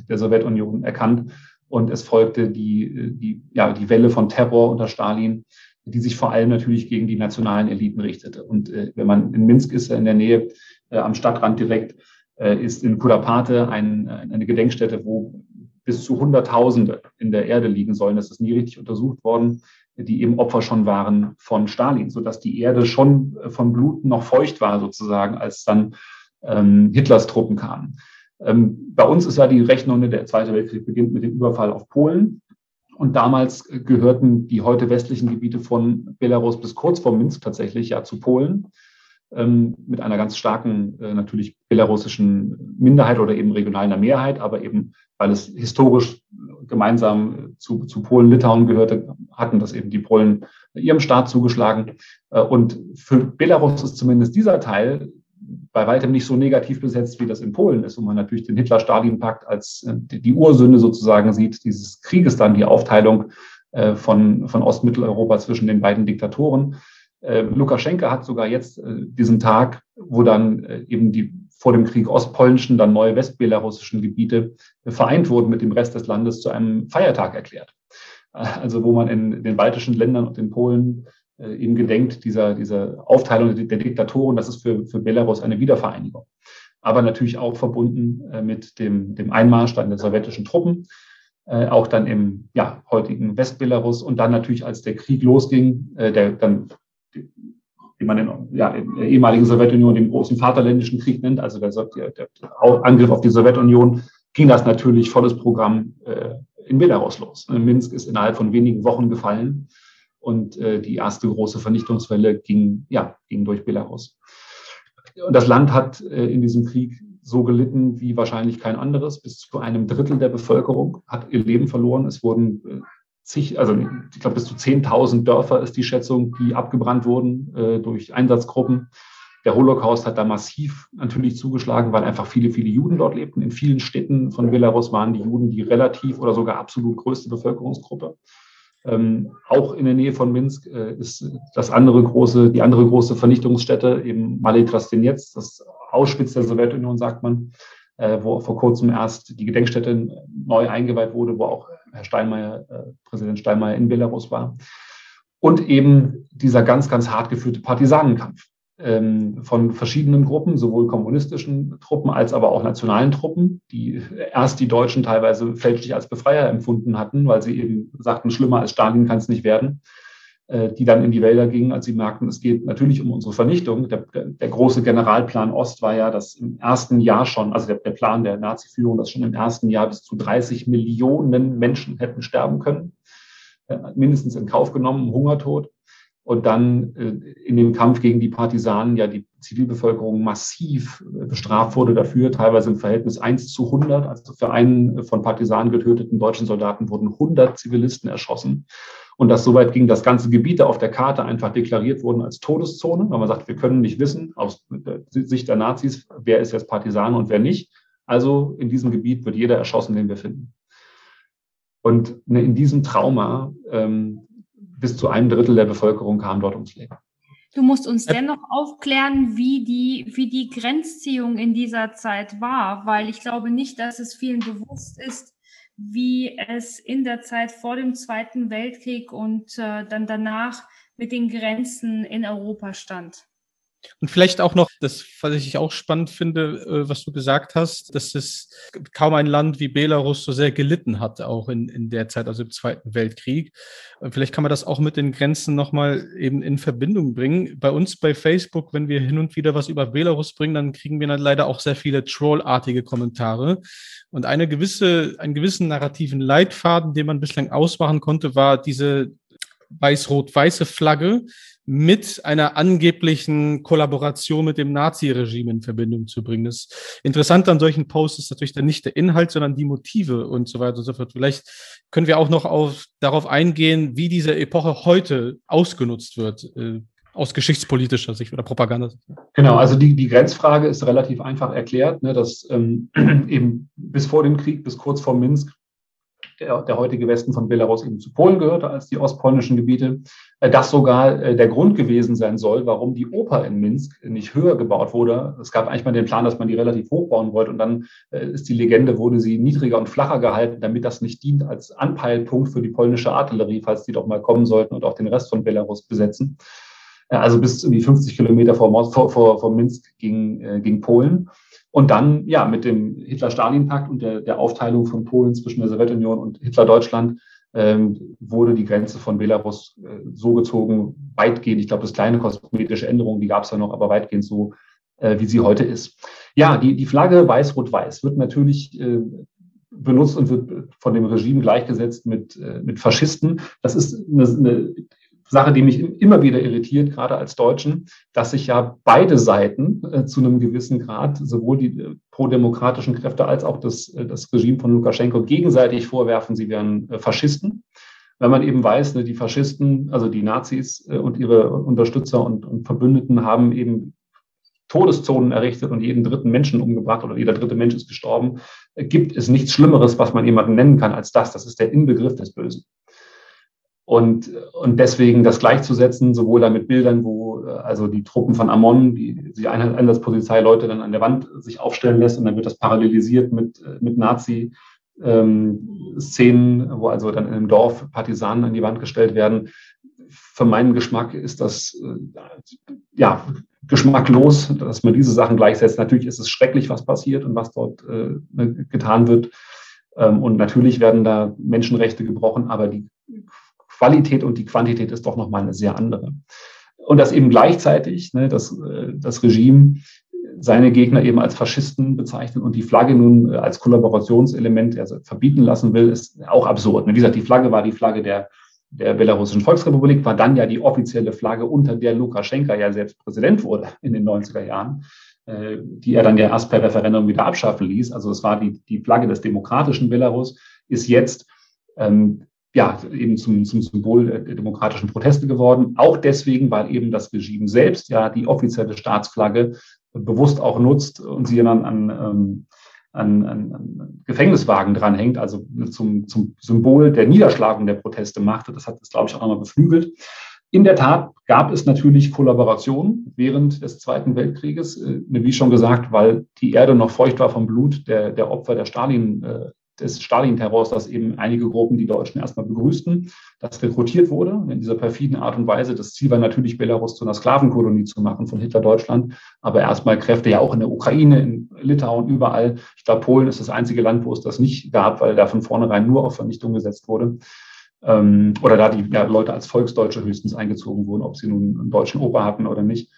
der Sowjetunion erkannt und es folgte die, die, ja, die Welle von Terror unter Stalin, die sich vor allem natürlich gegen die nationalen Eliten richtete. Und äh, wenn man in Minsk ist, in der Nähe äh, am Stadtrand direkt, äh, ist in Kudapate ein, eine Gedenkstätte, wo bis zu Hunderttausende in der Erde liegen sollen. Das ist nie richtig untersucht worden, die eben Opfer schon waren von Stalin, sodass die Erde schon von Blut noch feucht war sozusagen, als dann ähm, Hitlers Truppen kamen. Ähm, bei uns ist ja die Rechnung, der Zweite Weltkrieg beginnt mit dem Überfall auf Polen. Und damals gehörten die heute westlichen Gebiete von Belarus bis kurz vor Minsk tatsächlich ja zu Polen ähm, mit einer ganz starken äh, natürlich belarussischen Minderheit oder eben regionaler Mehrheit, aber eben weil es historisch gemeinsam zu, zu Polen, Litauen gehörte, hatten das eben die Polen ihrem Staat zugeschlagen. Äh, und für Belarus ist zumindest dieser Teil bei weitem nicht so negativ besetzt, wie das in Polen ist, wo man natürlich den Hitler-Stalin-Pakt als äh, die Ursünde sozusagen sieht, dieses Krieges dann, die Aufteilung äh, von, von Ostmitteleuropa zwischen den beiden Diktatoren. Äh, Lukaschenka hat sogar jetzt diesen Tag, wo dann eben die vor dem Krieg ostpolnischen, dann neue westbelarussischen Gebiete vereint wurden mit dem Rest des Landes zu einem Feiertag erklärt. Also wo man in den baltischen Ländern und in Polen äh, eben gedenkt dieser, dieser Aufteilung der, Diktatoren. Das ist für, für Belarus eine Wiedervereinigung. Aber natürlich auch verbunden äh, mit dem, dem Einmarsch dann der sowjetischen Truppen, äh, auch dann im ja, heutigen Westbelarus und dann natürlich, als der Krieg losging, der dann wie man in, ja, in der ehemaligen Sowjetunion den großen Vaterländischen Krieg nennt, also der, der, der Angriff auf die Sowjetunion ging das natürlich volles Programm äh, in Belarus los. Minsk ist innerhalb von wenigen Wochen gefallen und äh, die erste große Vernichtungswelle ging, ja, ging durch Belarus. Und das Land hat äh, in diesem Krieg so gelitten wie wahrscheinlich kein anderes. Bis zu einem Drittel der Bevölkerung hat ihr Leben verloren. Es wurden äh, zig, also ich glaube bis zu 10.000 Dörfer ist die Schätzung, die abgebrannt wurden äh, durch Einsatzgruppen. Der Holocaust hat da massiv natürlich zugeschlagen, weil einfach viele, viele Juden dort lebten. In vielen Städten von Belarus waren die Juden die relativ oder sogar absolut größte Bevölkerungsgruppe. Ähm, auch in der Nähe von Minsk äh, ist das andere große, die andere große Vernichtungsstätte eben Malé Trastenetz, das Auschwitz der Sowjetunion, sagt man, äh, wo vor kurzem erst die Gedenkstätte neu eingeweiht wurde, wo auch Herr Steinmeier, äh, Präsident Steinmeier in Belarus war. Und eben dieser ganz, ganz hart geführte Partisanenkampf ähm, von verschiedenen Gruppen, sowohl kommunistischen Truppen als aber auch nationalen Truppen, die erst die Deutschen teilweise fälschlich als Befreier empfunden hatten, weil sie eben sagten, schlimmer als Stalin kann es nicht werden, die dann in die Wälder gingen, als sie merkten, es geht natürlich um unsere Vernichtung. Der, der, der große Generalplan Ost war ja, dass im ersten Jahr schon, also der, der Plan der Nazi-Führung, dass schon im ersten Jahr bis zu 30 Millionen Menschen hätten sterben können, äh, mindestens in Kauf genommen, Hungertod und dann äh, in dem Kampf gegen die Partisanen ja die Zivilbevölkerung massiv äh, bestraft wurde dafür, teilweise im Verhältnis 1 zu 100. Also für einen von Partisanen getöteten deutschen Soldaten wurden 100 Zivilisten erschossen. Und das soweit ging, dass ganze Gebiete auf der Karte einfach deklariert wurden als Todeszone, weil man sagt, wir können nicht wissen, aus Sicht der Nazis, wer ist jetzt Partisan und wer nicht. Also in diesem Gebiet wird jeder erschossen, den wir finden. Und ne, in diesem Trauma ähm, bis zu einem Drittel der Bevölkerung kam dort ums Leben. Du musst uns dennoch aufklären, wie die, wie die Grenzziehung in dieser Zeit war, weil ich glaube nicht, dass es vielen bewusst ist, wie es in der Zeit vor dem Zweiten Weltkrieg und äh, dann danach mit den Grenzen in Europa stand. Und vielleicht auch noch, das, was ich auch spannend finde, äh, was du gesagt hast, dass es kaum ein Land wie Belarus so sehr gelitten hat, auch in, in der Zeit, also im Zweiten Weltkrieg. Vielleicht kann man das auch mit den Grenzen nochmal eben in Verbindung bringen. Bei uns bei Facebook, wenn wir hin und wieder was über Belarus bringen, dann kriegen wir dann leider auch sehr viele trollartige Kommentare. Und eine gewisse, einen gewissen narrativen Leitfaden, den man bislang ausmachen konnte, war diese weiß-rot-weiße Flagge, mit einer angeblichen Kollaboration mit dem Nazi-Regime in Verbindung zu bringen. Das Interessante an solchen Posts ist natürlich dann nicht der Inhalt, sondern die Motive und so weiter und so fort. Vielleicht können wir auch noch auf, darauf eingehen, wie diese Epoche heute ausgenutzt wird. Äh, aus geschichtspolitischer Sicht oder Propaganda. Genau, also die, die Grenzfrage ist relativ einfach erklärt, ne, dass ähm, eben bis vor dem Krieg, bis kurz vor Minsk, der, der heutige Westen von Belarus eben zu Polen gehörte als die ostpolnischen Gebiete, äh, das sogar äh, der Grund gewesen sein soll, warum die Oper in Minsk nicht höher gebaut wurde. Es gab eigentlich mal den Plan, dass man die relativ hoch bauen wollte und dann äh, ist die Legende, wurde sie niedriger und flacher gehalten, damit das nicht dient als Anpeilpunkt für die polnische Artillerie, falls die doch mal kommen sollten und auch den Rest von Belarus besetzen. Also bis irgendwie 50 Kilometer vor, vor, vor, Minsk ging, ging Polen. Und dann, ja, mit dem Hitler-Stalin-Pakt und der, der Aufteilung von Polen zwischen der Sowjetunion und Hitler-Deutschland ähm, wurde die Grenze von Belarus äh, so gezogen, weitgehend, ich glaube, das kleine kosmetische Änderungen, die gab es ja noch, aber weitgehend so, äh, wie sie heute ist. Ja, die, die Flagge weiß-rot-weiß wird natürlich äh, benutzt und wird von dem Regime gleichgesetzt mit, äh, mit Faschisten. Das ist eine, eine Sache, die mich immer wieder irritiert, gerade als Deutschen, dass sich ja beide Seiten äh, zu einem gewissen Grad, sowohl die äh, prodemokratischen Kräfte als auch das, äh, das Regime von Lukaschenko, gegenseitig vorwerfen, sie wären äh, Faschisten. Wenn man eben weiß, ne, die Faschisten, also die Nazis äh, und ihre Unterstützer und, und Verbündeten haben eben Todeszonen errichtet und jeden dritten Menschen umgebracht oder jeder dritte Mensch ist gestorben, äh, gibt es nichts Schlimmeres, was man jemanden nennen kann als das. Das ist der Inbegriff des Bösen. Und, und deswegen das gleichzusetzen, sowohl dann mit Bildern, wo also die Truppen von Amon, die, die Einsatzpolizei Leute dann an der Wand sich aufstellen lässt und dann wird das parallelisiert mit, mit Nazi. Ähm, wo also dann in einem Dorf Partisanen an die Wand gestellt werden. Für meinen Geschmack ist das äh, ja geschmacklos, dass man diese Sachen gleichsetzt. Natürlich ist es schrecklich, was passiert und was dort äh, getan wird. Ähm, und natürlich werden da Menschenrechte gebrochen, aber die Qualität und die Quantität ist doch nochmal eine sehr andere. Und das eben gleichzeitig, ne, das, äh, das Regime seine Gegner eben als Faschisten bezeichnet und die Flagge nun äh, als Kollaborationselement also verbieten lassen will, ist auch absurd. Wie gesagt, die Flagge war die Flagge der, der Belarussischen Volksrepublik, war dann ja die offizielle Flagge, unter der Lukaschenka ja selbst Präsident wurde in den 90er Jahren, äh, die er dann ja erst per Referendum wieder abschaffen ließ. Also es war die, die Flagge des demokratischen Belarus, ist jetzt ähm, ja, eben zum, zum Symbol der demokratischen Proteste geworden. Auch deswegen, weil eben das Regime selbst ja die offizielle Staatsflagge bewusst auch nutzt und sie dann an, ähm, an, an, an Gefängniswagen dranhängt, also zum, zum Symbol der Niederschlagung der Proteste machte. Das hat es, glaube ich, auch nochmal beflügelt. In der Tat gab es natürlich Kollaboration während des Zweiten Weltkrieges, äh, wie schon gesagt, weil die Erde noch feucht war vom Blut der, der Opfer der Stalin, äh, des Stalin-Terrors, dass eben einige Gruppen die Deutschen erstmal begrüßten, dass rekrutiert wurde in dieser perfiden Art und Weise. Das Ziel war natürlich, Belarus zu einer Sklavenkolonie zu machen von Hitler-Deutschland, aber erstmal Kräfte ja auch in der Ukraine, in Litauen, überall. Ich glaube, Polen ist das einzige Land, wo es das nicht gab, weil da von vornherein nur auf Vernichtung gesetzt wurde. Ähm, oder da die ja, Leute als Volksdeutsche höchstens eingezogen wurden, ob sie nun einen deutschen Opa hatten oder nicht.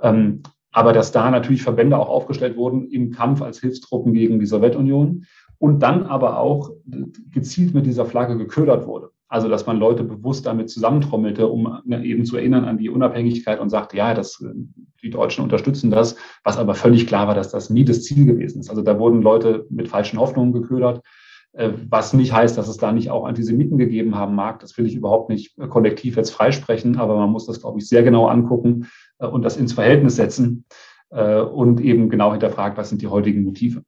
Ähm, aber dass da natürlich Verbände auch aufgestellt wurden im Kampf als Hilfstruppen gegen die Sowjetunion und dann aber auch gezielt mit dieser Flagge geködert wurde. Also, dass man Leute bewusst damit zusammentrommelte, um ne, eben zu erinnern an die Unabhängigkeit und sagte, ja, das, die Deutschen unterstützen das, was aber völlig klar war, dass das nie das Ziel gewesen ist. Also da wurden Leute mit falschen Hoffnungen geködert, äh, was nicht heißt, dass es da nicht auch Antisemiten gegeben haben mag. Das will ich überhaupt nicht kollektiv jetzt freisprechen, aber man muss das, glaube ich, sehr genau angucken äh, und das ins Verhältnis setzen äh, und eben genau hinterfragen, was sind die heutigen Motive.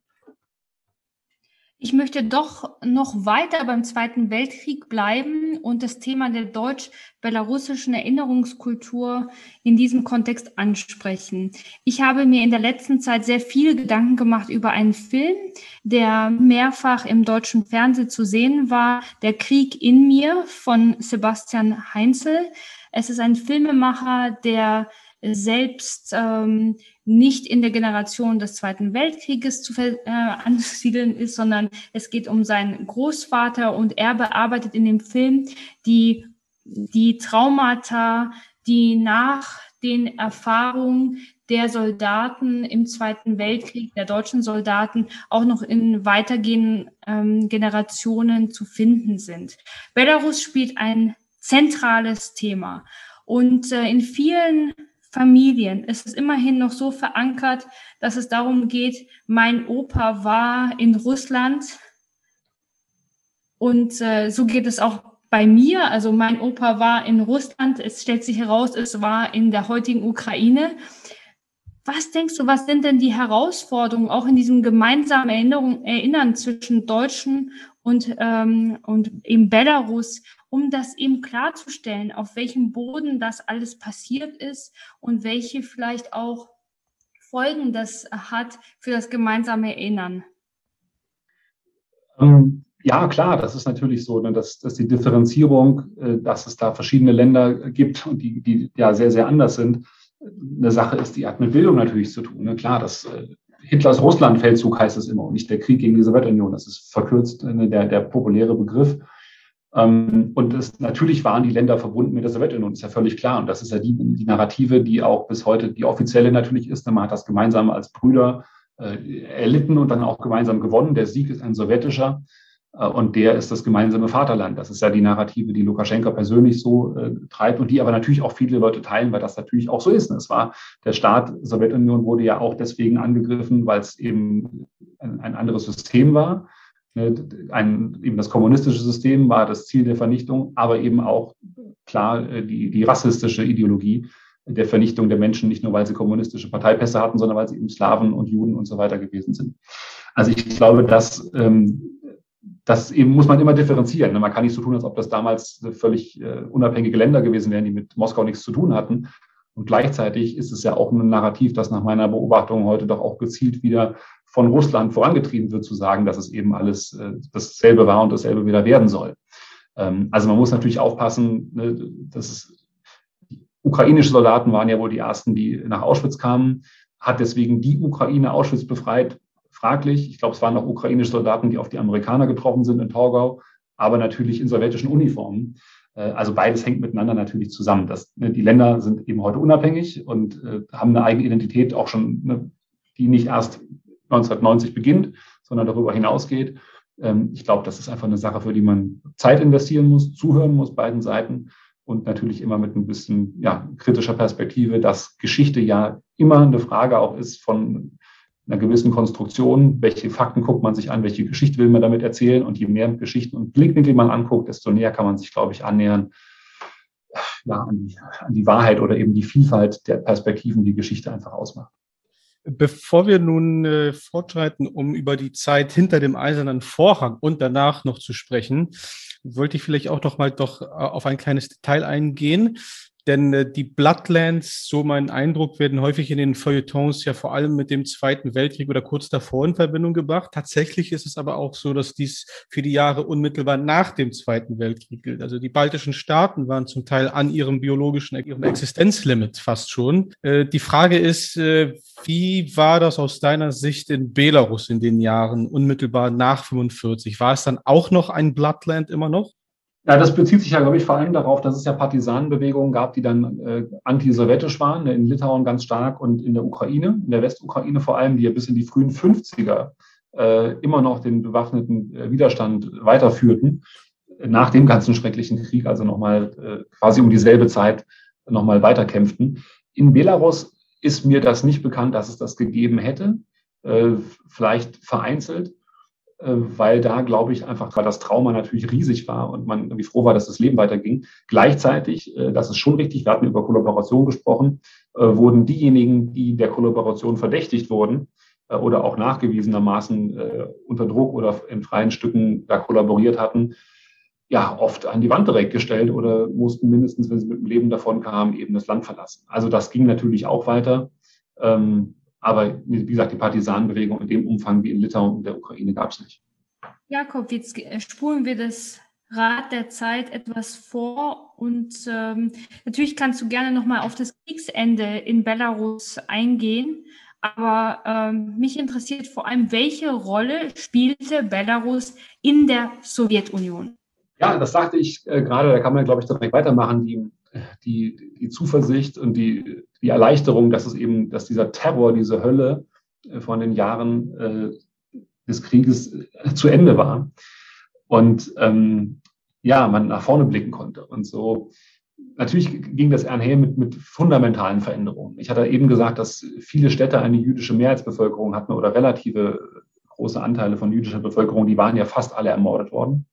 Ich möchte doch noch weiter beim Zweiten Weltkrieg bleiben und das Thema der deutsch-belarussischen Erinnerungskultur in diesem Kontext ansprechen. Ich habe mir in der letzten Zeit sehr viele Gedanken gemacht über einen Film, der mehrfach im deutschen Fernsehen zu sehen war, Der Krieg in mir von Sebastian Heinzel. Es ist ein Filmemacher, der selbst ähm, nicht in der Generation des Zweiten Weltkrieges zu äh, ansiedeln ist, sondern es geht um seinen Großvater und er bearbeitet in dem Film die, die Traumata, die nach den Erfahrungen der Soldaten im Zweiten Weltkrieg, der deutschen Soldaten, auch noch in weitergehenden ähm, Generationen zu finden sind. Belarus spielt ein zentrales Thema. Und äh, in vielen Familien. Es ist immerhin noch so verankert, dass es darum geht, mein Opa war in Russland und äh, so geht es auch bei mir. Also mein Opa war in Russland. Es stellt sich heraus, es war in der heutigen Ukraine. Was denkst du, was sind denn die Herausforderungen auch in diesem gemeinsamen Erinnerung, Erinnern zwischen Deutschen und, ähm, und eben Belarus, um das eben klarzustellen, auf welchem Boden das alles passiert ist und welche vielleicht auch Folgen das hat für das gemeinsame Erinnern? Ähm, ja, klar, das ist natürlich so, ne, dass, dass die Differenzierung, äh, dass es da verschiedene Länder gibt und die, die ja sehr, sehr anders sind, eine Sache ist, die hat mit Bildung natürlich zu tun. Ne? Klar, das äh, Hitlers Russlandfeldzug heißt es immer und nicht der Krieg gegen die Sowjetunion. Das ist verkürzt ne, der, der populäre Begriff. Ähm, und es, natürlich waren die Länder verbunden mit der Sowjetunion, ist ja völlig klar. Und das ist ja die, die Narrative, die auch bis heute die offizielle natürlich ist. Man hat das gemeinsam als Brüder äh, erlitten und dann auch gemeinsam gewonnen. Der Sieg ist ein sowjetischer. Äh, und der ist das gemeinsame Vaterland. Das ist ja die Narrative, die Lukaschenka persönlich so äh, treibt und die aber natürlich auch viele Leute teilen, weil das natürlich auch so ist. Es war der Staat Sowjetunion wurde ja auch deswegen angegriffen, weil es eben ein, ein anderes System war. Ne, ein, eben das kommunistische System war das Ziel der Vernichtung, aber eben auch klar äh, die, die rassistische Ideologie der Vernichtung der Menschen, nicht nur weil sie kommunistische Parteipässe hatten, sondern weil sie eben Slawen und Juden und so weiter gewesen sind. Also ich glaube, dass ähm, das eben muss man immer differenzieren. Ne? Man kann nicht so tun, als ob das damals völlig äh, unabhängige Länder gewesen wären, die mit Moskau nichts zu tun hatten. Und gleichzeitig ist es ja auch ein Narrativ, das nach meiner Beobachtung heute doch auch gezielt wieder von Russland vorangetrieben wird, zu sagen, dass es eben alles äh, dasselbe war und dasselbe wieder werden soll. Ähm, also man muss natürlich aufpassen, ne, dass es, ukrainische Soldaten waren ja wohl die ersten, die nach Auschwitz kamen, hat deswegen die Ukraine Auschwitz befreit, fraglich. Ich glaube, es waren auch ukrainische Soldaten, die auf die Amerikaner getroffen sind in Torgau, aber natürlich in sowjetischen Uniformen. Äh, also beides hängt miteinander natürlich zusammen. Das, ne, die Länder sind eben heute unabhängig und äh, haben eine eigene Identität auch schon ne, die nicht erst 1990 beginnt, sondern darüber hinausgeht. Ähm, ich glaube, das ist einfach eine Sache, für die man Zeit investieren muss, zuhören muss, beiden Seiten und natürlich immer mit ein bisschen ja, kritischer Perspektive, dass Geschichte ja immer eine Frage auch ist von einer gewissen Konstruktion. Welche Fakten guckt man sich an? Welche Geschichte will man damit erzählen? Und je mehr Geschichten und Blickwinkel man anguckt, desto näher kann man sich, glaube ich, annähern ja, an, die, an die Wahrheit oder eben die Vielfalt der Perspektiven, die Geschichte einfach ausmacht. Bevor wir nun äh, fortschreiten, um über die Zeit hinter dem eisernen Vorhang und danach noch zu sprechen, wollte ich vielleicht auch noch mal doch äh, auf ein kleines Detail eingehen. Denn äh, die Bloodlands, so mein Eindruck, werden häufig in den Feuilletons ja vor allem mit dem Zweiten Weltkrieg oder kurz davor in Verbindung gebracht. Tatsächlich ist es aber auch so, dass dies für die Jahre unmittelbar nach dem Zweiten Weltkrieg gilt. Also die baltischen Staaten waren zum Teil an ihrem biologischen, ihrem Existenzlimit fast schon. Äh, die Frage ist, äh, wie war das aus deiner Sicht in Belarus in den Jahren unmittelbar nach 45? War es dann auch noch ein Bloodland immer noch? Ja, das bezieht sich ja, glaube ich, vor allem darauf, dass es ja Partisanenbewegungen gab, die dann äh, anti-sowjetisch waren, ne, in Litauen ganz stark und in der Ukraine, in der Westukraine vor allem, die ja bis in die frühen 50er äh, immer noch den bewaffneten äh, Widerstand weiterführten, nach dem ganzen schrecklichen Krieg, also nochmal äh, quasi um dieselbe Zeit nochmal weiterkämpften. In Belarus ist mir das nicht bekannt, dass es das gegeben hätte, äh, vielleicht vereinzelt. Äh, weil da, glaube ich, einfach, weil das Trauma natürlich riesig war und man irgendwie froh war, dass das Leben weiterging. Gleichzeitig, äh, das ist schon richtig, wir hatten über Kollaboration gesprochen, äh, wurden diejenigen, die der Kollaboration verdächtigt wurden oder auch nachgewiesenermaßen unter Druck oder in freien Stücken da kollaboriert hatten, ja, oft an die Wand direkt gestellt oder mussten mindestens, wenn sie mit dem Leben davon kamen, eben das Land verlassen. Also das ging natürlich auch weiter. Ähm, aber wie gesagt, die Partisanenbewegung in dem Umfang wie in Litauen und der Ukraine gab es nicht. Jakob, jetzt äh, spulen wir das Rad der Zeit etwas vor und ähm, natürlich kannst du gerne nochmal auf das Kriegsende in Belarus eingehen. Aber ähm, mich interessiert vor allem, welche Rolle spielte Belarus in der Sowjetunion? Ja, das sagte ich äh, gerade, da kann man, glaube ich, direkt weitermachen. Die, die, die Zuversicht und die, die Erleichterung, dass es eben, dass dieser Terror, diese Hölle äh, von den Jahren äh, des Krieges äh, zu Ende war. Und ähm, ja, man nach vorne blicken konnte. Und so natürlich ging das einher mit, mit fundamentalen Veränderungen. Ich hatte eben gesagt, dass viele Städte eine jüdische Mehrheitsbevölkerung hatten oder relative große Anteile von jüdischer Bevölkerung, die waren ja fast alle ermordet worden.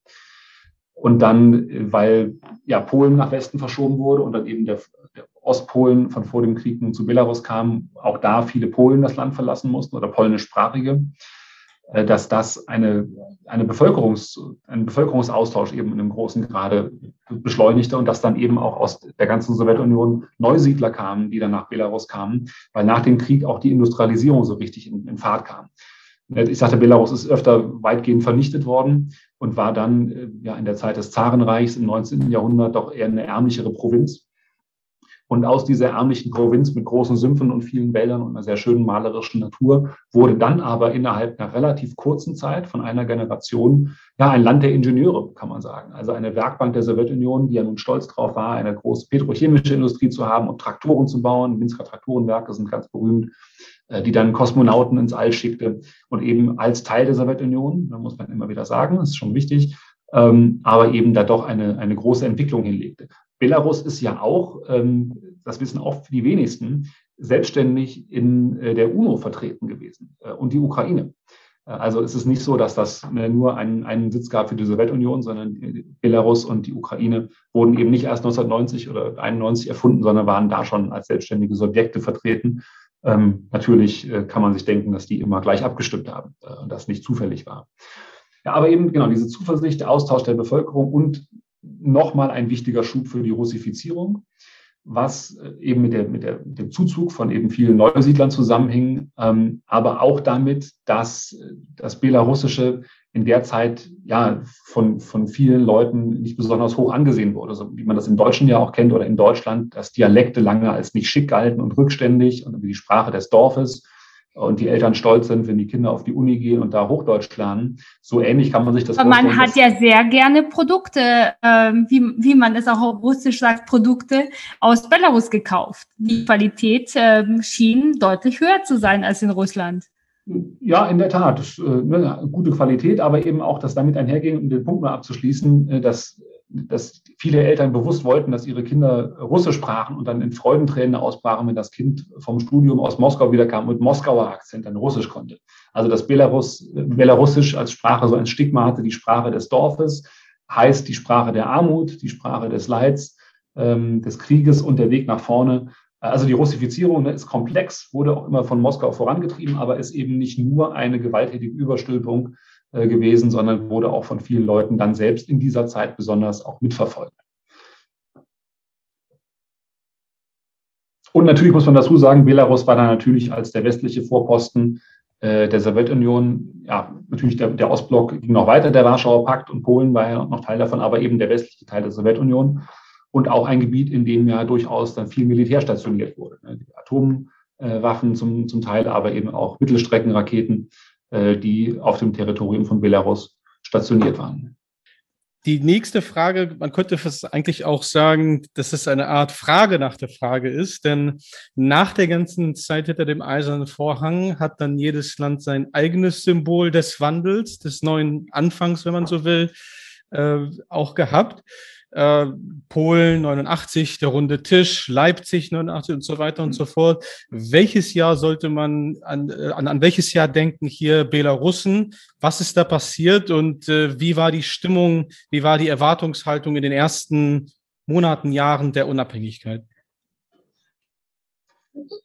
Und dann, weil ja Polen nach Westen verschoben wurde und dann eben der, der Ostpolen von vor dem Krieg nun zu Belarus kam, auch da viele Polen das Land verlassen mussten oder polnischsprachige, äh, dass das eine, eine Bevölkerungs, einen Bevölkerungsaustausch eben in einem großen Grade beschleunigte und dass dann eben auch aus der ganzen Sowjetunion Neusiedler kamen, die dann nach Belarus kamen, weil nach dem Krieg auch die Industrialisierung so richtig in, in Fahrt kam. Ich sagte, Belarus ist öfter weitgehend vernichtet worden und war dann äh, ja in der Zeit des Zarenreichs im 19. Jahrhundert doch eher eine ärmlichere Provinz. Und aus dieser ärmlichen Provinz mit großen Sümpfen und vielen Wäldern und einer sehr schönen malerischen Natur wurde dann aber innerhalb einer relativ kurzen Zeit von einer Generation ja ein Land der Ingenieure, kann man sagen. Also eine Werkbank der Sowjetunion, die ja nun stolz drauf war, eine große petrochemische Industrie zu haben und Traktoren zu bauen. Minsker Traktorenwerke sind ganz berühmt. Äh, die dann Kosmonauten ins All schickte und eben als Teil der Sowjetunion, da muss man immer wieder sagen, das ist schon wichtig, ähm, aber eben da doch eine, eine große Entwicklung hinlegte. Belarus ist ja auch, ähm, das wissen auch die wenigsten, selbstständig in äh, der UNO vertreten gewesen äh, und die Ukraine. Also es ist nicht so, dass das nur einen, einen Sitz gab für die Sowjetunion, sondern Belarus und die Ukraine wurden eben nicht erst 1990 oder 91 erfunden, sondern waren da schon als selbstständige Subjekte vertreten ähm, natürlich äh, kann man sich denken, dass die immer gleich abgestimmt haben äh, und das nicht zufällig war. Ja, aber eben genau diese Zuversicht, der Austausch der Bevölkerung und nochmal ein wichtiger Schub für die Russifizierung, was äh, eben mit, der, mit, der, dem Zuzug von eben vielen Neusiedlern zusammenhing, ähm, aber auch damit, dass äh, das belarussische in der Zeit ja von, von vielen Leuten nicht besonders hoch angesehen wurde, so wie man das im Deutschen ja auch kennt oder in Deutschland, dass Dialekte lange als nicht schick galten und rückständig und die Sprache des Dorfes. Und die Eltern stolz sind, wenn die Kinder auf die Uni gehen und da Hochdeutsch lernen. So ähnlich kann man sich das Aber vorstellen. Man hat ja sehr gerne Produkte, äh, wie, wie man es auch auf Russisch sagt, Produkte aus Belarus gekauft. Die Qualität äh, schien deutlich höher zu sein als in Russland. Ja, in der Tat. Das, äh, ne, gute Qualität, aber eben auch, dass damit einherging, um den Punkt mal abzuschließen, äh, dass dass viele Eltern bewusst wollten, dass ihre Kinder Russisch sprachen und dann in Freudentränen ausbrachen, wenn das Kind vom Studium aus Moskau wiederkam und Moskauer Akzent dann Russisch konnte. Also dass Belarus, Belarusisch als Sprache so ein Stigma hatte, die Sprache des Dorfes, heißt die Sprache der Armut, die Sprache des Leids, ähm, des Krieges und der Weg nach vorne. Also die Russifizierung ne, ist komplex, wurde auch immer von Moskau vorangetrieben, aber ist eben nicht nur eine gewalttätige Überstülpung gewesen, sondern wurde auch von vielen Leuten dann selbst in dieser Zeit besonders auch mitverfolgt. Und natürlich muss man dazu sagen, Belarus war da natürlich als der westliche Vorposten äh, der Sowjetunion, ja, natürlich der, der, Ostblock ging noch weiter, der Warschauer Pakt und Polen war ja noch Teil davon, aber eben der westliche Teil der Sowjetunion und auch ein Gebiet, in dem ja durchaus dann viel Militär stationiert wurde. Ne? Atomwaffen zum, zum Teil, aber eben auch Mittelstreckenraketen äh, die auf dem Territorium von Belarus stationiert waren. Die nächste Frage, man könnte eigentlich auch sagen, dass es eine Art Frage nach der Frage ist, denn nach der ganzen Zeit hinter dem eisernen Vorhang hat dann jedes Land sein eigenes Symbol des Wandels, des neuen Anfangs, wenn man so will, äh, auch gehabt äh, Polen 89, der runde Tisch, Leipzig 89 und so weiter und so fort. Welches Jahr sollte man an, äh, an, an welches Jahr denken hier Belarussen? Was ist da passiert und äh, wie war die Stimmung, wie war die Erwartungshaltung in den ersten Monaten, Jahren der Unabhängigkeit?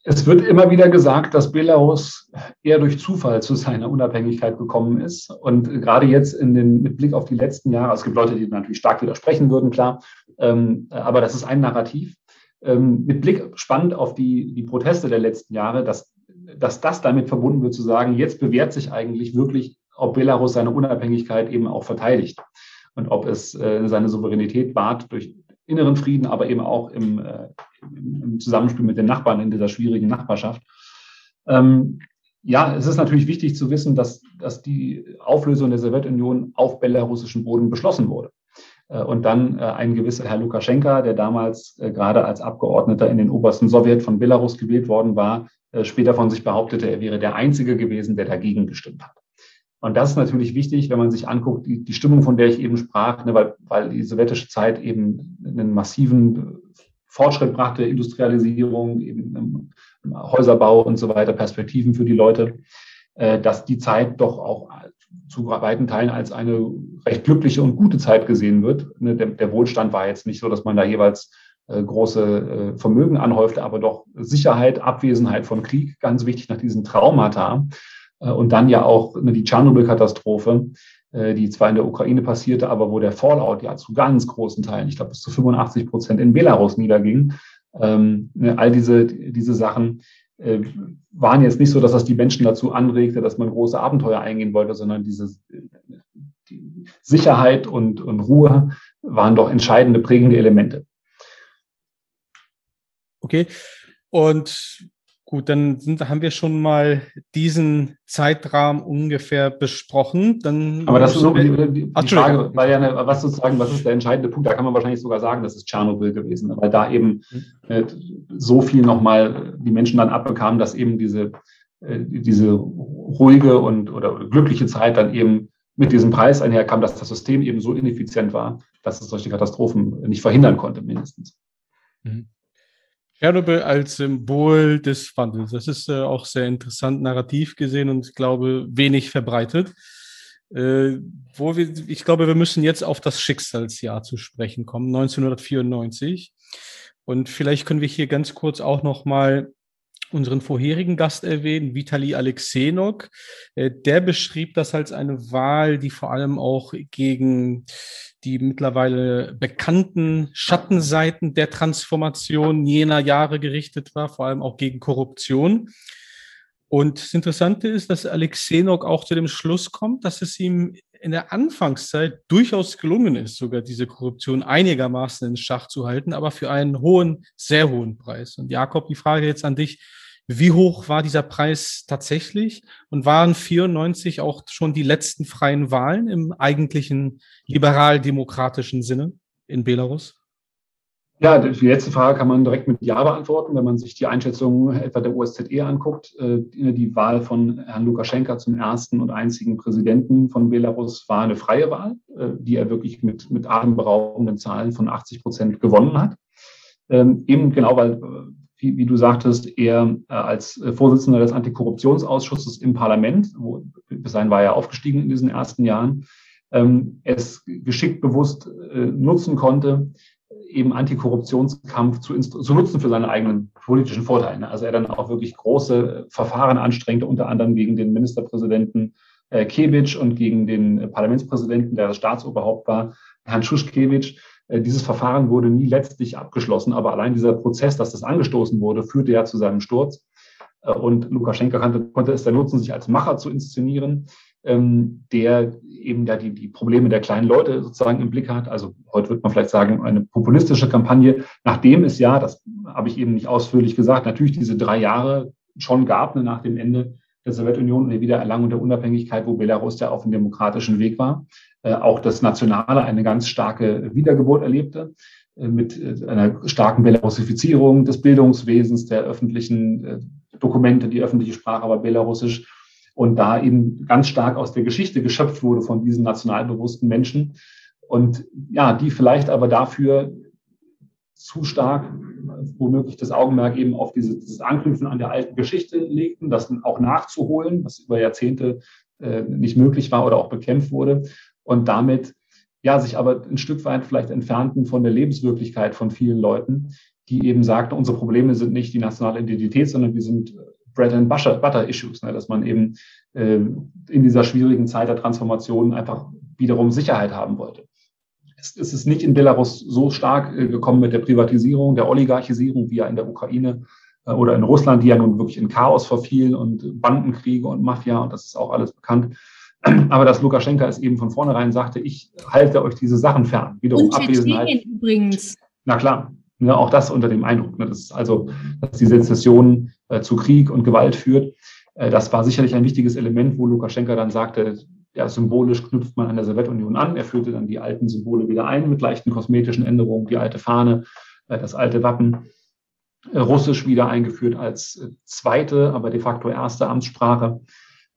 Es wird immer wieder gesagt, dass Belarus eher durch Zufall zu seiner Unabhängigkeit gekommen ist. Und gerade jetzt in den, mit Blick auf die letzten Jahre, es gibt Leute, die natürlich stark widersprechen würden, klar, ähm, aber das ist ein Narrativ. Ähm, mit Blick spannend auf die, die Proteste der letzten Jahre, dass, dass das damit verbunden wird, zu sagen, jetzt bewährt sich eigentlich wirklich, ob Belarus seine Unabhängigkeit eben auch verteidigt und ob es äh, seine Souveränität wahrt durch inneren Frieden, aber eben auch im, äh, im Zusammenspiel mit den Nachbarn in dieser schwierigen Nachbarschaft. Ähm, ja, es ist natürlich wichtig zu wissen, dass, dass die Auflösung der Sowjetunion auf belarussischem Boden beschlossen wurde. Äh, und dann äh, ein gewisser Herr Lukaschenka, der damals äh, gerade als Abgeordneter in den obersten Sowjet von Belarus gewählt worden war, später von sich behauptete, er wäre der Einzige gewesen, der dagegen gestimmt hat. Und das ist natürlich wichtig, wenn man sich anguckt, die, die Stimmung, von der ich eben sprach, ne, weil, weil die sowjetische Zeit eben einen massiven Fortschritt brachte, Industrialisierung, eben Häuserbau und so weiter, Perspektiven für die Leute, äh, dass die Zeit doch auch zu weiten Teilen als eine recht glückliche und gute Zeit gesehen wird. Ne, der, Wohlstand war jetzt nicht so, dass man da jeweils äh, große äh, Vermögen anhäufte, aber doch Sicherheit, Abwesenheit von Krieg, ganz wichtig nach diesen Traumata. Und dann ja auch ne, die Tschernobyl-Katastrophe, äh, die zwar in der Ukraine passierte, aber wo der Fallout ja zu ganz großen Teilen, ich glaube bis zu 85 Prozent in Belarus niederging. Ähm, ne, all diese, diese Sachen äh, waren jetzt nicht so, dass das die Menschen dazu anregte, dass man große Abenteuer eingehen wollte, sondern diese die Sicherheit und, und Ruhe waren doch entscheidende, prägende Elemente. Okay. Und Gut, dann sind, haben wir schon mal diesen Zeitrahmen ungefähr besprochen. Dann Aber das ist so die, die, die Frage, weil ja eine, was sozusagen, was ist der entscheidende Punkt? Da kann man wahrscheinlich sogar sagen, das ist Tschernobyl gewesen, weil da eben mhm. äh, so viel nochmal die Menschen dann abbekamen, dass eben diese, äh, diese ruhige und oder glückliche Zeit dann eben mit diesem Preis einherkam, dass das System eben so ineffizient war, dass es solche Katastrophen nicht verhindern konnte, mindestens. Mhm. Tschernobyl als Symbol des Wandels. Das ist äh, auch sehr interessant narrativ gesehen und ich glaube wenig verbreitet. Äh, wo wir, ich glaube, wir müssen jetzt auf das Schicksalsjahr zu sprechen kommen, 1994. Und vielleicht können wir hier ganz kurz auch noch mal unseren vorherigen Gast erwähnen, Vitali Alexenok. Äh, der beschrieb das als eine Wahl, die vor allem auch gegen die mittlerweile bekannten Schattenseiten der Transformation jener Jahre gerichtet war, vor allem auch gegen Korruption. Und das Interessante ist, dass Alexenok auch zu dem Schluss kommt, dass es ihm in der Anfangszeit durchaus gelungen ist, sogar diese Korruption einigermaßen in Schach zu halten, aber für einen hohen, sehr hohen Preis. Und Jakob, die Frage jetzt an dich, Wie hoch war dieser Preis tatsächlich? Und waren 94 auch schon die letzten freien Wahlen im eigentlichen liberal-demokratischen Sinne in Belarus? Ja, die letzte Frage kann man direkt mit Ja beantworten, wenn man sich die Einschätzung etwa der OSZE anguckt. Äh, die Wahl von Herrn Lukaschenka zum ersten und einzigen Präsidenten von Belarus war eine freie Wahl, äh, die er wirklich mit, mit atemberaubenden Zahlen von 80 Prozent gewonnen hat. Ähm, eben genau, weil, äh, wie, wie du sagtest, er als Vorsitzender des Antikorruptionsausschusses im Parlament, wo, bis dahin war er aufgestiegen in diesen ersten Jahren, ähm, es geschickt bewusst nutzen konnte, eben Antikorruptionskampf zu, zu nutzen für seine eigenen politischen Vorteile. Ne? Also er dann auch wirklich große Verfahren anstrengte, unter anderem gegen den Ministerpräsidenten äh, Kebic und gegen den Parlamentspräsidenten, der das Staatsoberhaupt war, Herrn Schuschkewitsch. Äh, dieses Verfahren wurde nie letztlich abgeschlossen, aber allein dieser Prozess, dass das angestoßen wurde, führte ja zu seinem Sturz. Äh, und Lukaschenka konnte, konnte es dann nutzen, sich als Macher zu inszenieren der eben ja die, die Probleme der kleinen Leute sozusagen im Blick hat. Also heute wird man vielleicht sagen, eine populistische Kampagne, nachdem es ja, das habe ich eben nicht ausführlich gesagt, natürlich diese drei Jahre schon gab, ne, nach dem Ende der Sowjetunion und der Wiedererlangung der Unabhängigkeit, wo Belarus ja auf dem demokratischen Weg war, äh, auch das Nationale eine ganz starke Wiedergeburt erlebte äh, mit äh, einer starken Belarusifizierung des Bildungswesens, der öffentlichen Dokumente, die öffentliche Sprache war belarussisch und da eben ganz stark aus der Geschichte geschöpft wurde von diesen nationalbewussten Menschen. Und ja, die vielleicht aber dafür zu stark womöglich das Augenmerk eben auf dieses, dieses Anknüpfen an der alten Geschichte legten, das auch nachzuholen, was über Jahrzehnte äh, nicht möglich war oder auch bekämpft wurde. Und damit ja sich aber ein Stück weit vielleicht entfernten von der Lebenswirklichkeit von vielen Leuten, die eben sagten, unsere Probleme sind nicht die nationale Identität, sondern die sind Bread and Butter, Issues, ne, dass man eben äh, in dieser schwierigen Zeit der Transformation einfach wiederum Sicherheit haben wollte. Es, es ist nicht in Belarus so stark äh, gekommen mit der Privatisierung, der Oligarchisierung, wie ja in der Ukraine äh, oder in Russland, die ja nun wirklich in Chaos verfielen und Bandenkriege und Mafia und das ist auch alles bekannt. Aber dass Lukaschenka es eben von vornherein sagte, ich halte euch diese Sachen fern. Wiederum und Abwesenheit. übrigens. Na klar, ne, auch das unter dem Eindruck, ne, dass also dass die Sezession zu Krieg und Gewalt führt. Äh, das war sicherlich ein wichtiges Element, wo Lukaschenka dann sagte, ja, symbolisch knüpft man an der Sowjetunion an. Er führte dann die alten Symbole wieder ein mit leichten kosmetischen Änderungen, die alte Fahne, äh, das alte Wappen, äh, Russisch wieder eingeführt als äh, zweite, aber de facto erste Amtssprache.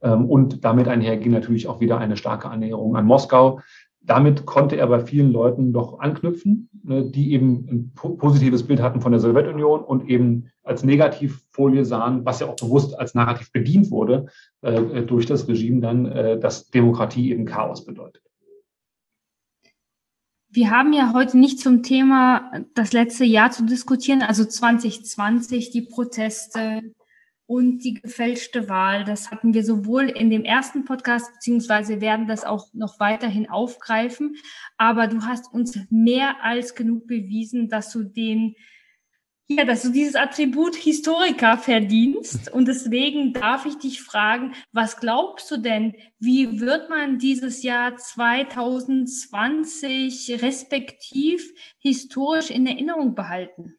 Ähm, und damit einherging natürlich auch wieder eine starke Annäherung an Moskau damit konnte er bei vielen Leuten doch anknüpfen, ne, die eben ein positives Bild hatten von der Sowjetunion und eben als Negativfolie sahen, was ja auch bewusst als Narrativ bedient wurde äh, durch das Regime dann, äh, dass Demokratie eben Chaos bedeutet. Wir haben ja heute nicht zum Thema das letzte Jahr zu diskutieren, also 2020, die Proteste, und die gefälschte Wahl. Das hatten wir sowohl in dem ersten Podcast, beziehungsweise werden das auch noch weiterhin aufgreifen. Aber du hast uns mehr als genug bewiesen, dass du den, ja, dass du dieses Attribut Historiker verdienst. Und deswegen darf ich dich fragen, was glaubst du denn, wie wird man dieses Jahr 2020 respektiv historisch in Erinnerung behalten?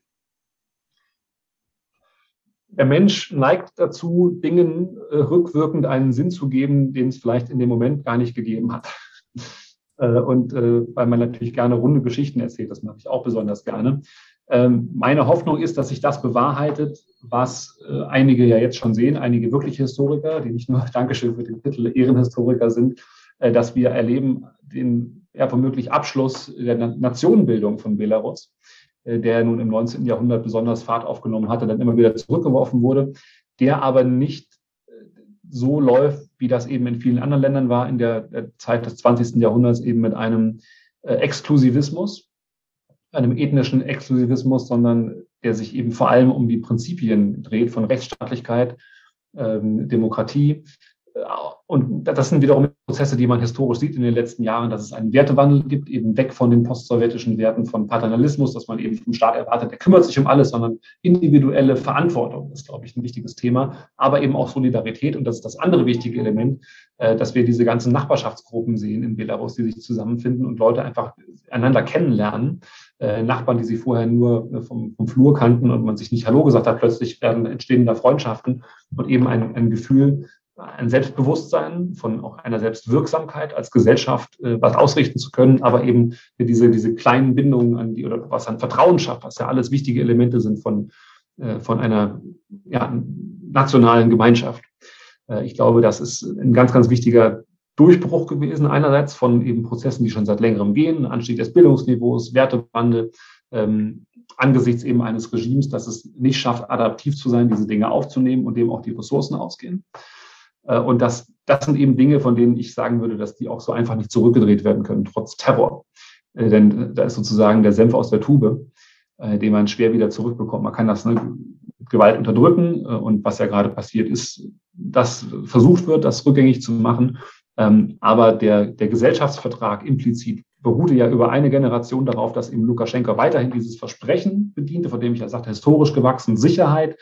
Der Mensch neigt dazu, Dingen äh, rückwirkend einen Sinn zu geben, den es vielleicht in dem Moment gar nicht gegeben hat. äh, und äh, weil man natürlich gerne runde Geschichten erzählt, das mache ich auch besonders gerne. Ähm, meine Hoffnung ist, dass sich das bewahrheitet, was äh, einige ja jetzt schon sehen, einige wirkliche Historiker, die nicht nur Dankeschön für den Titel Ehrenhistoriker sind, äh, dass wir erleben den ja, womöglich Abschluss der Nationenbildung von Belarus der nun im 19. Jahrhundert besonders Fahrt aufgenommen hatte, dann immer wieder zurückgeworfen wurde, der aber nicht äh, so läuft, wie das eben in vielen anderen Ländern war, in der Zeit des 20. Jahrhunderts eben mit einem äh, Exklusivismus, einem ethnischen Exklusivismus, sondern der sich eben vor allem um die Prinzipien dreht von Rechtsstaatlichkeit, ähm, Demokratie, und das sind wiederum Prozesse, die man historisch sieht in den letzten Jahren, dass es einen Wertewandel gibt, eben weg von den postsowjetischen Werten von Paternalismus, dass man eben vom Staat erwartet, der kümmert sich um alles, sondern individuelle Verantwortung ist, glaube ich, ein wichtiges Thema, aber eben auch Solidarität. Und das ist das andere wichtige Element, äh, dass wir diese ganzen Nachbarschaftsgruppen sehen in Belarus, die sich zusammenfinden und Leute einfach einander kennenlernen. Äh, Nachbarn, die sie vorher nur äh, vom, vom Flur kannten und man sich nicht Hallo gesagt hat, plötzlich werden entstehen da Freundschaften und eben ein, ein Gefühl, ein Selbstbewusstsein, von auch einer Selbstwirksamkeit als Gesellschaft äh, was ausrichten zu können, aber eben diese, diese kleinen Bindungen an die oder was an Vertrauen schafft, was ja alles wichtige Elemente sind von, äh, von einer ja, nationalen Gemeinschaft. Äh, ich glaube, das ist ein ganz, ganz wichtiger Durchbruch gewesen, einerseits von eben Prozessen, die schon seit längerem gehen, Anstieg des Bildungsniveaus, Wertewandel, ähm, angesichts eben eines Regimes, das es nicht schafft, adaptiv zu sein, diese Dinge aufzunehmen und dem auch die Ressourcen ausgehen. Äh, und das, das sind eben Dinge, von denen ich sagen würde, dass die auch so einfach nicht zurückgedreht werden können, trotz Terror. Äh, denn da ist sozusagen der Senf aus der Tube, äh, den man schwer wieder zurückbekommt. Man kann das ne, Gewalt unterdrücken und was ja gerade passiert ist, dass versucht wird, das rückgängig zu machen. Ähm, aber der, der Gesellschaftsvertrag implizit beruhte ja über eine Generation darauf, dass eben Lukaschenko weiterhin dieses Versprechen bediente, von dem ich ja sagte, historisch gewachsen, Sicherheit,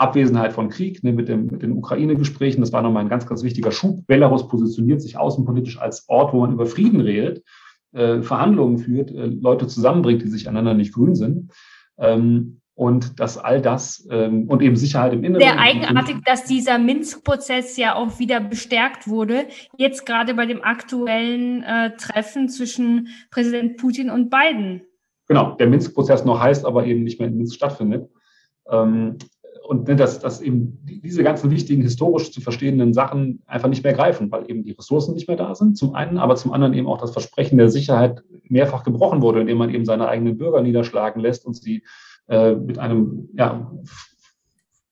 Abwesenheit von Krieg ne, mit, dem, mit den Ukraine-Gesprächen. Das war nochmal ein ganz, ganz wichtiger Schub. Belarus positioniert sich außenpolitisch als Ort, wo man über Frieden redet, äh, Verhandlungen führt, äh, Leute zusammenbringt, die sich einander nicht grün sind. Ähm, und dass all das ähm, und eben Sicherheit im Inneren. Sehr eigenartig, dass dieser Minsk-Prozess ja auch wieder bestärkt wurde. Jetzt gerade bei dem aktuellen äh, Treffen zwischen Präsident Putin und Biden. Genau, der Minsk-Prozess noch heißt, aber eben nicht mehr in Minsk stattfindet. Ähm, und ne, dass, dass eben diese ganzen wichtigen historisch zu verstehenden Sachen einfach nicht mehr greifen, weil eben die Ressourcen nicht mehr da sind, zum einen, aber zum anderen eben auch das Versprechen der Sicherheit mehrfach gebrochen wurde, indem man eben seine eigenen Bürger niederschlagen lässt und sie äh, mit einem ja,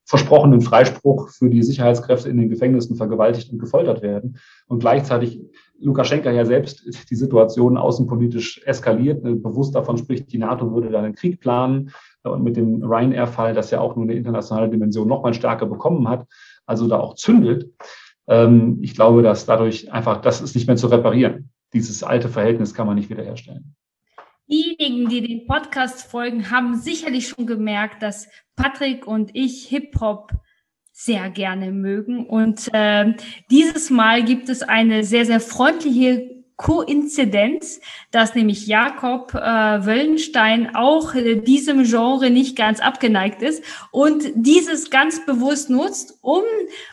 versprochenen Freispruch für die Sicherheitskräfte in den Gefängnissen vergewaltigt und gefoltert werden. Und gleichzeitig Lukaschenka ja selbst die Situation außenpolitisch eskaliert, ne, bewusst davon spricht, die NATO würde dann einen Krieg planen und mit dem Ryanair-Fall, das ja auch nur eine internationale Dimension nochmal stärker bekommen hat, also da auch zündet. Ähm, ich glaube, dass dadurch einfach, das ist nicht mehr zu reparieren. Dieses alte Verhältnis kann man nicht wiederherstellen. Diejenigen, die den Podcast folgen, haben sicherlich schon gemerkt, dass Patrick und ich Hip-Hop sehr gerne mögen. Und äh, dieses Mal gibt es eine sehr, sehr freundliche Koinzidenz, dass nämlich Jakob äh, Wöllenstein auch äh, diesem Genre nicht ganz abgeneigt ist und dieses ganz bewusst nutzt, um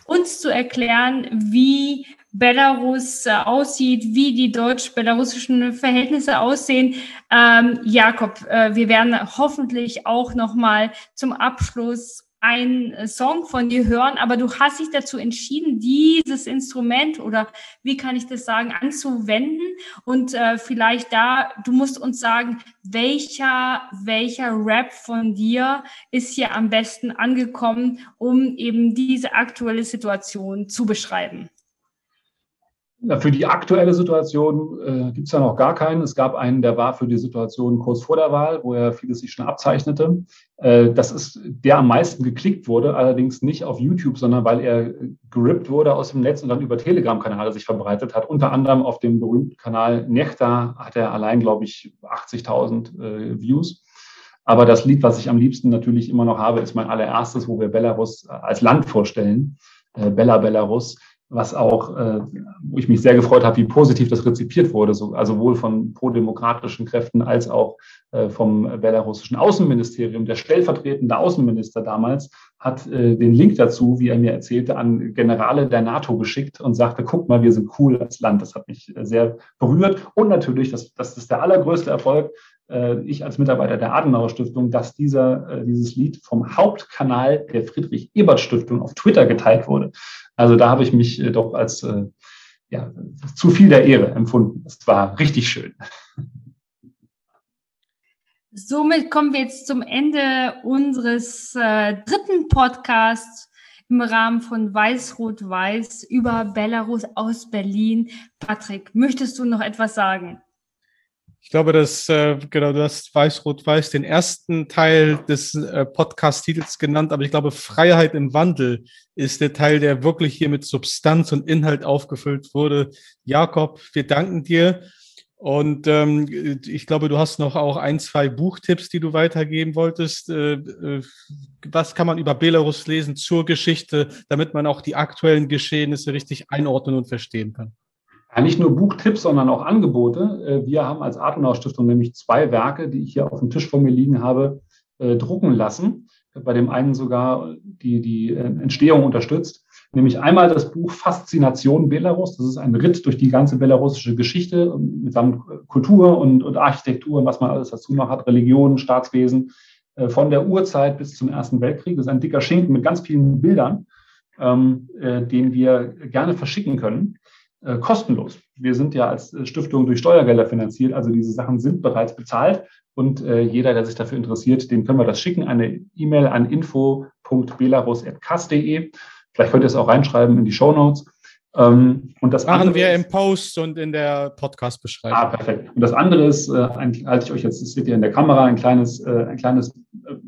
uns zu erklären, wie Belarus äh, aussieht, wie die deutsch-belarussischen Verhältnisse aussehen. Ähm, Jakob, äh, wir werden hoffentlich auch noch mal zum Abschluss einen äh, Song von dir hören, aber du hast dich dazu entschieden, dieses Instrument oder wie kann ich das sagen, anzuwenden und äh, vielleicht da, du musst uns sagen, welcher, welcher Rap von dir ist hier am besten angekommen, um eben diese aktuelle Situation zu beschreiben. Für die aktuelle Situation äh, gibt es ja noch gar keinen. Es gab einen, der war für die Situation kurz vor der Wahl, wo ja vieles sich schon abzeichnete. Äh, das ist der am meisten geklickt wurde, allerdings nicht auf YouTube, sondern weil er gerippt wurde aus dem Netz und dann über Telegram-Kanäle sich verbreitet hat. Unter anderem auf dem berühmten Kanal Nechta hat er allein, glaube ich, 80.000 äh, Views. Aber das Lied, was ich am liebsten natürlich immer noch habe, ist mein allererstes, wo wir Belarus als Land vorstellen. Äh, Bella Belarus was auch, äh, wo ich mich sehr gefreut habe, wie positiv das rezipiert wurde, so, also sowohl von prodemokratischen Kräften als auch äh, vom belarussischen Außenministerium. Der stellvertretende Außenminister damals hat äh, den Link dazu, wie er mir erzählte, an Generale der NATO geschickt und sagte, guck mal, wir sind cool als Land. Das hat mich sehr berührt. Und natürlich, das, das ist der allergrößte Erfolg, ich als Mitarbeiter der Adenauer Stiftung, dass dieser, äh, dieses Lied vom Hauptkanal der Friedrich-Ebert-Stiftung auf Twitter geteilt wurde. Also da habe ich mich äh, doch als äh, ja, zu viel der Ehre empfunden. Es war richtig schön. Somit kommen wir jetzt zum Ende unseres äh, dritten Podcasts im Rahmen von Weiß-Rot-Weiß über Belarus aus Berlin. Patrick, möchtest du noch etwas sagen? Ich glaube, dass äh, genau du hast Weiß-Rot-Weiß den ersten Teil des äh, Podcast-Titels genannt, aber ich glaube, Freiheit im Wandel ist der Teil, der wirklich hier mit Substanz und Inhalt aufgefüllt wurde. Jakob, wir danken dir. Und ähm, ich glaube, du hast noch auch ein, zwei Buchtipps, die du weitergeben wolltest. Äh, äh, was kann man über Belarus lesen zur Geschichte, damit man auch die aktuellen Geschehnisse richtig einordnen und verstehen kann? Ja, nicht nur Buchtipps, sondern auch Angebote. Äh, wir haben als Adenauer Stiftung nämlich zwei Werke, die ich hier auf dem Tisch vor mir liegen habe, äh, drucken lassen. Bei dem einen sogar die, die äh, Entstehung unterstützt. Nämlich einmal das Buch Faszination Belarus. Das ist ein Ritt durch die ganze belarussische Geschichte mitsamt Kultur und, und Architektur und was man alles dazu noch hat, Religion, Staatswesen, von der Urzeit bis zum Ersten Weltkrieg. Das ist ein dicker Schinken mit ganz vielen Bildern, ähm, den wir gerne verschicken können. Äh, kostenlos. Wir sind ja als äh, Stiftung durch Steuergelder finanziert, also diese Sachen sind bereits bezahlt und äh, jeder, der sich dafür interessiert, dem können wir das schicken. Eine E-Mail an info.belarus.kas.de. Vielleicht könnt ihr es auch reinschreiben in die Show Notes. Ähm, und das machen wir im Post und in der Podcast-Beschreibung. Ah, perfekt. Und das andere ist, äh, ein, halte ich euch jetzt, das seht ihr in der Kamera, ein kleines, äh, ein kleines, äh,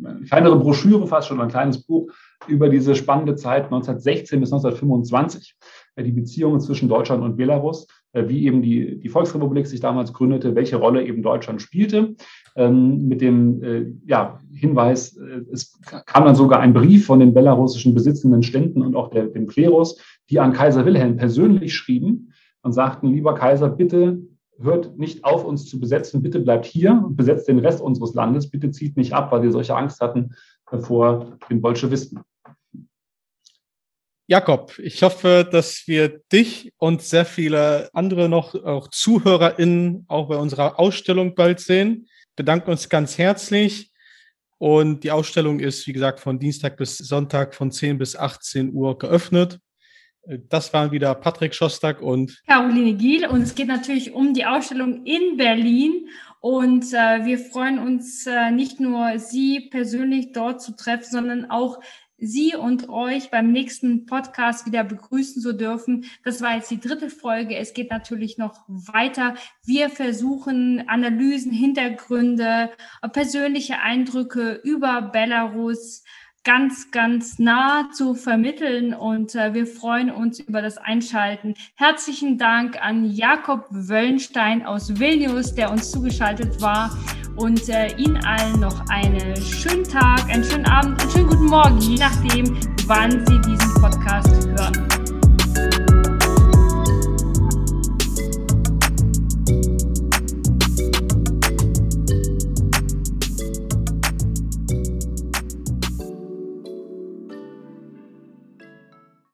eine kleinere Broschüre fast schon, ein kleines Buch über diese spannende Zeit 1916 bis 1925. Äh, die Beziehungen zwischen Deutschland und Belarus, äh, wie eben die, die Volksrepublik sich damals gründete, welche Rolle eben Deutschland spielte. Ähm, mit dem äh, ja, Hinweis, es kam dann sogar ein Brief von den belarussischen besitzenden Ständen und auch der, dem Klerus, die an Kaiser Wilhelm persönlich schrieben und sagten, lieber Kaiser, bitte hört nicht auf, uns zu besetzen, bitte bleibt hier und besetzt den Rest unseres Landes, bitte zieht nicht ab, weil wir solche Angst hatten vor den Bolschewisten. Jakob, ich hoffe, dass wir dich und sehr viele andere noch, auch ZuhörerInnen, auch bei unserer Ausstellung bald sehen. Bedanken uns ganz herzlich. Und die Ausstellung ist, wie gesagt, von Dienstag bis Sonntag von 10 bis 18 Uhr geöffnet. Das waren wieder Patrick Schostak und Caroline Giel. Und es geht natürlich um die Ausstellung in Berlin. Und äh, wir freuen uns äh, nicht nur, Sie persönlich dort zu treffen, sondern auch Sie und euch beim nächsten Podcast wieder begrüßen zu dürfen. Das war jetzt die dritte Folge. Es geht natürlich noch weiter. Wir versuchen Analysen, Hintergründe, persönliche Eindrücke über Belarus ganz, ganz nah zu vermitteln und äh, wir freuen uns über das Einschalten. Herzlichen Dank an Jakob Wöllenstein aus Vilnius, der uns zugeschaltet war und äh, Ihnen allen noch einen schönen Tag, einen schönen Abend, einen schönen guten Morgen, je nachdem, wann Sie diesen Podcast hören.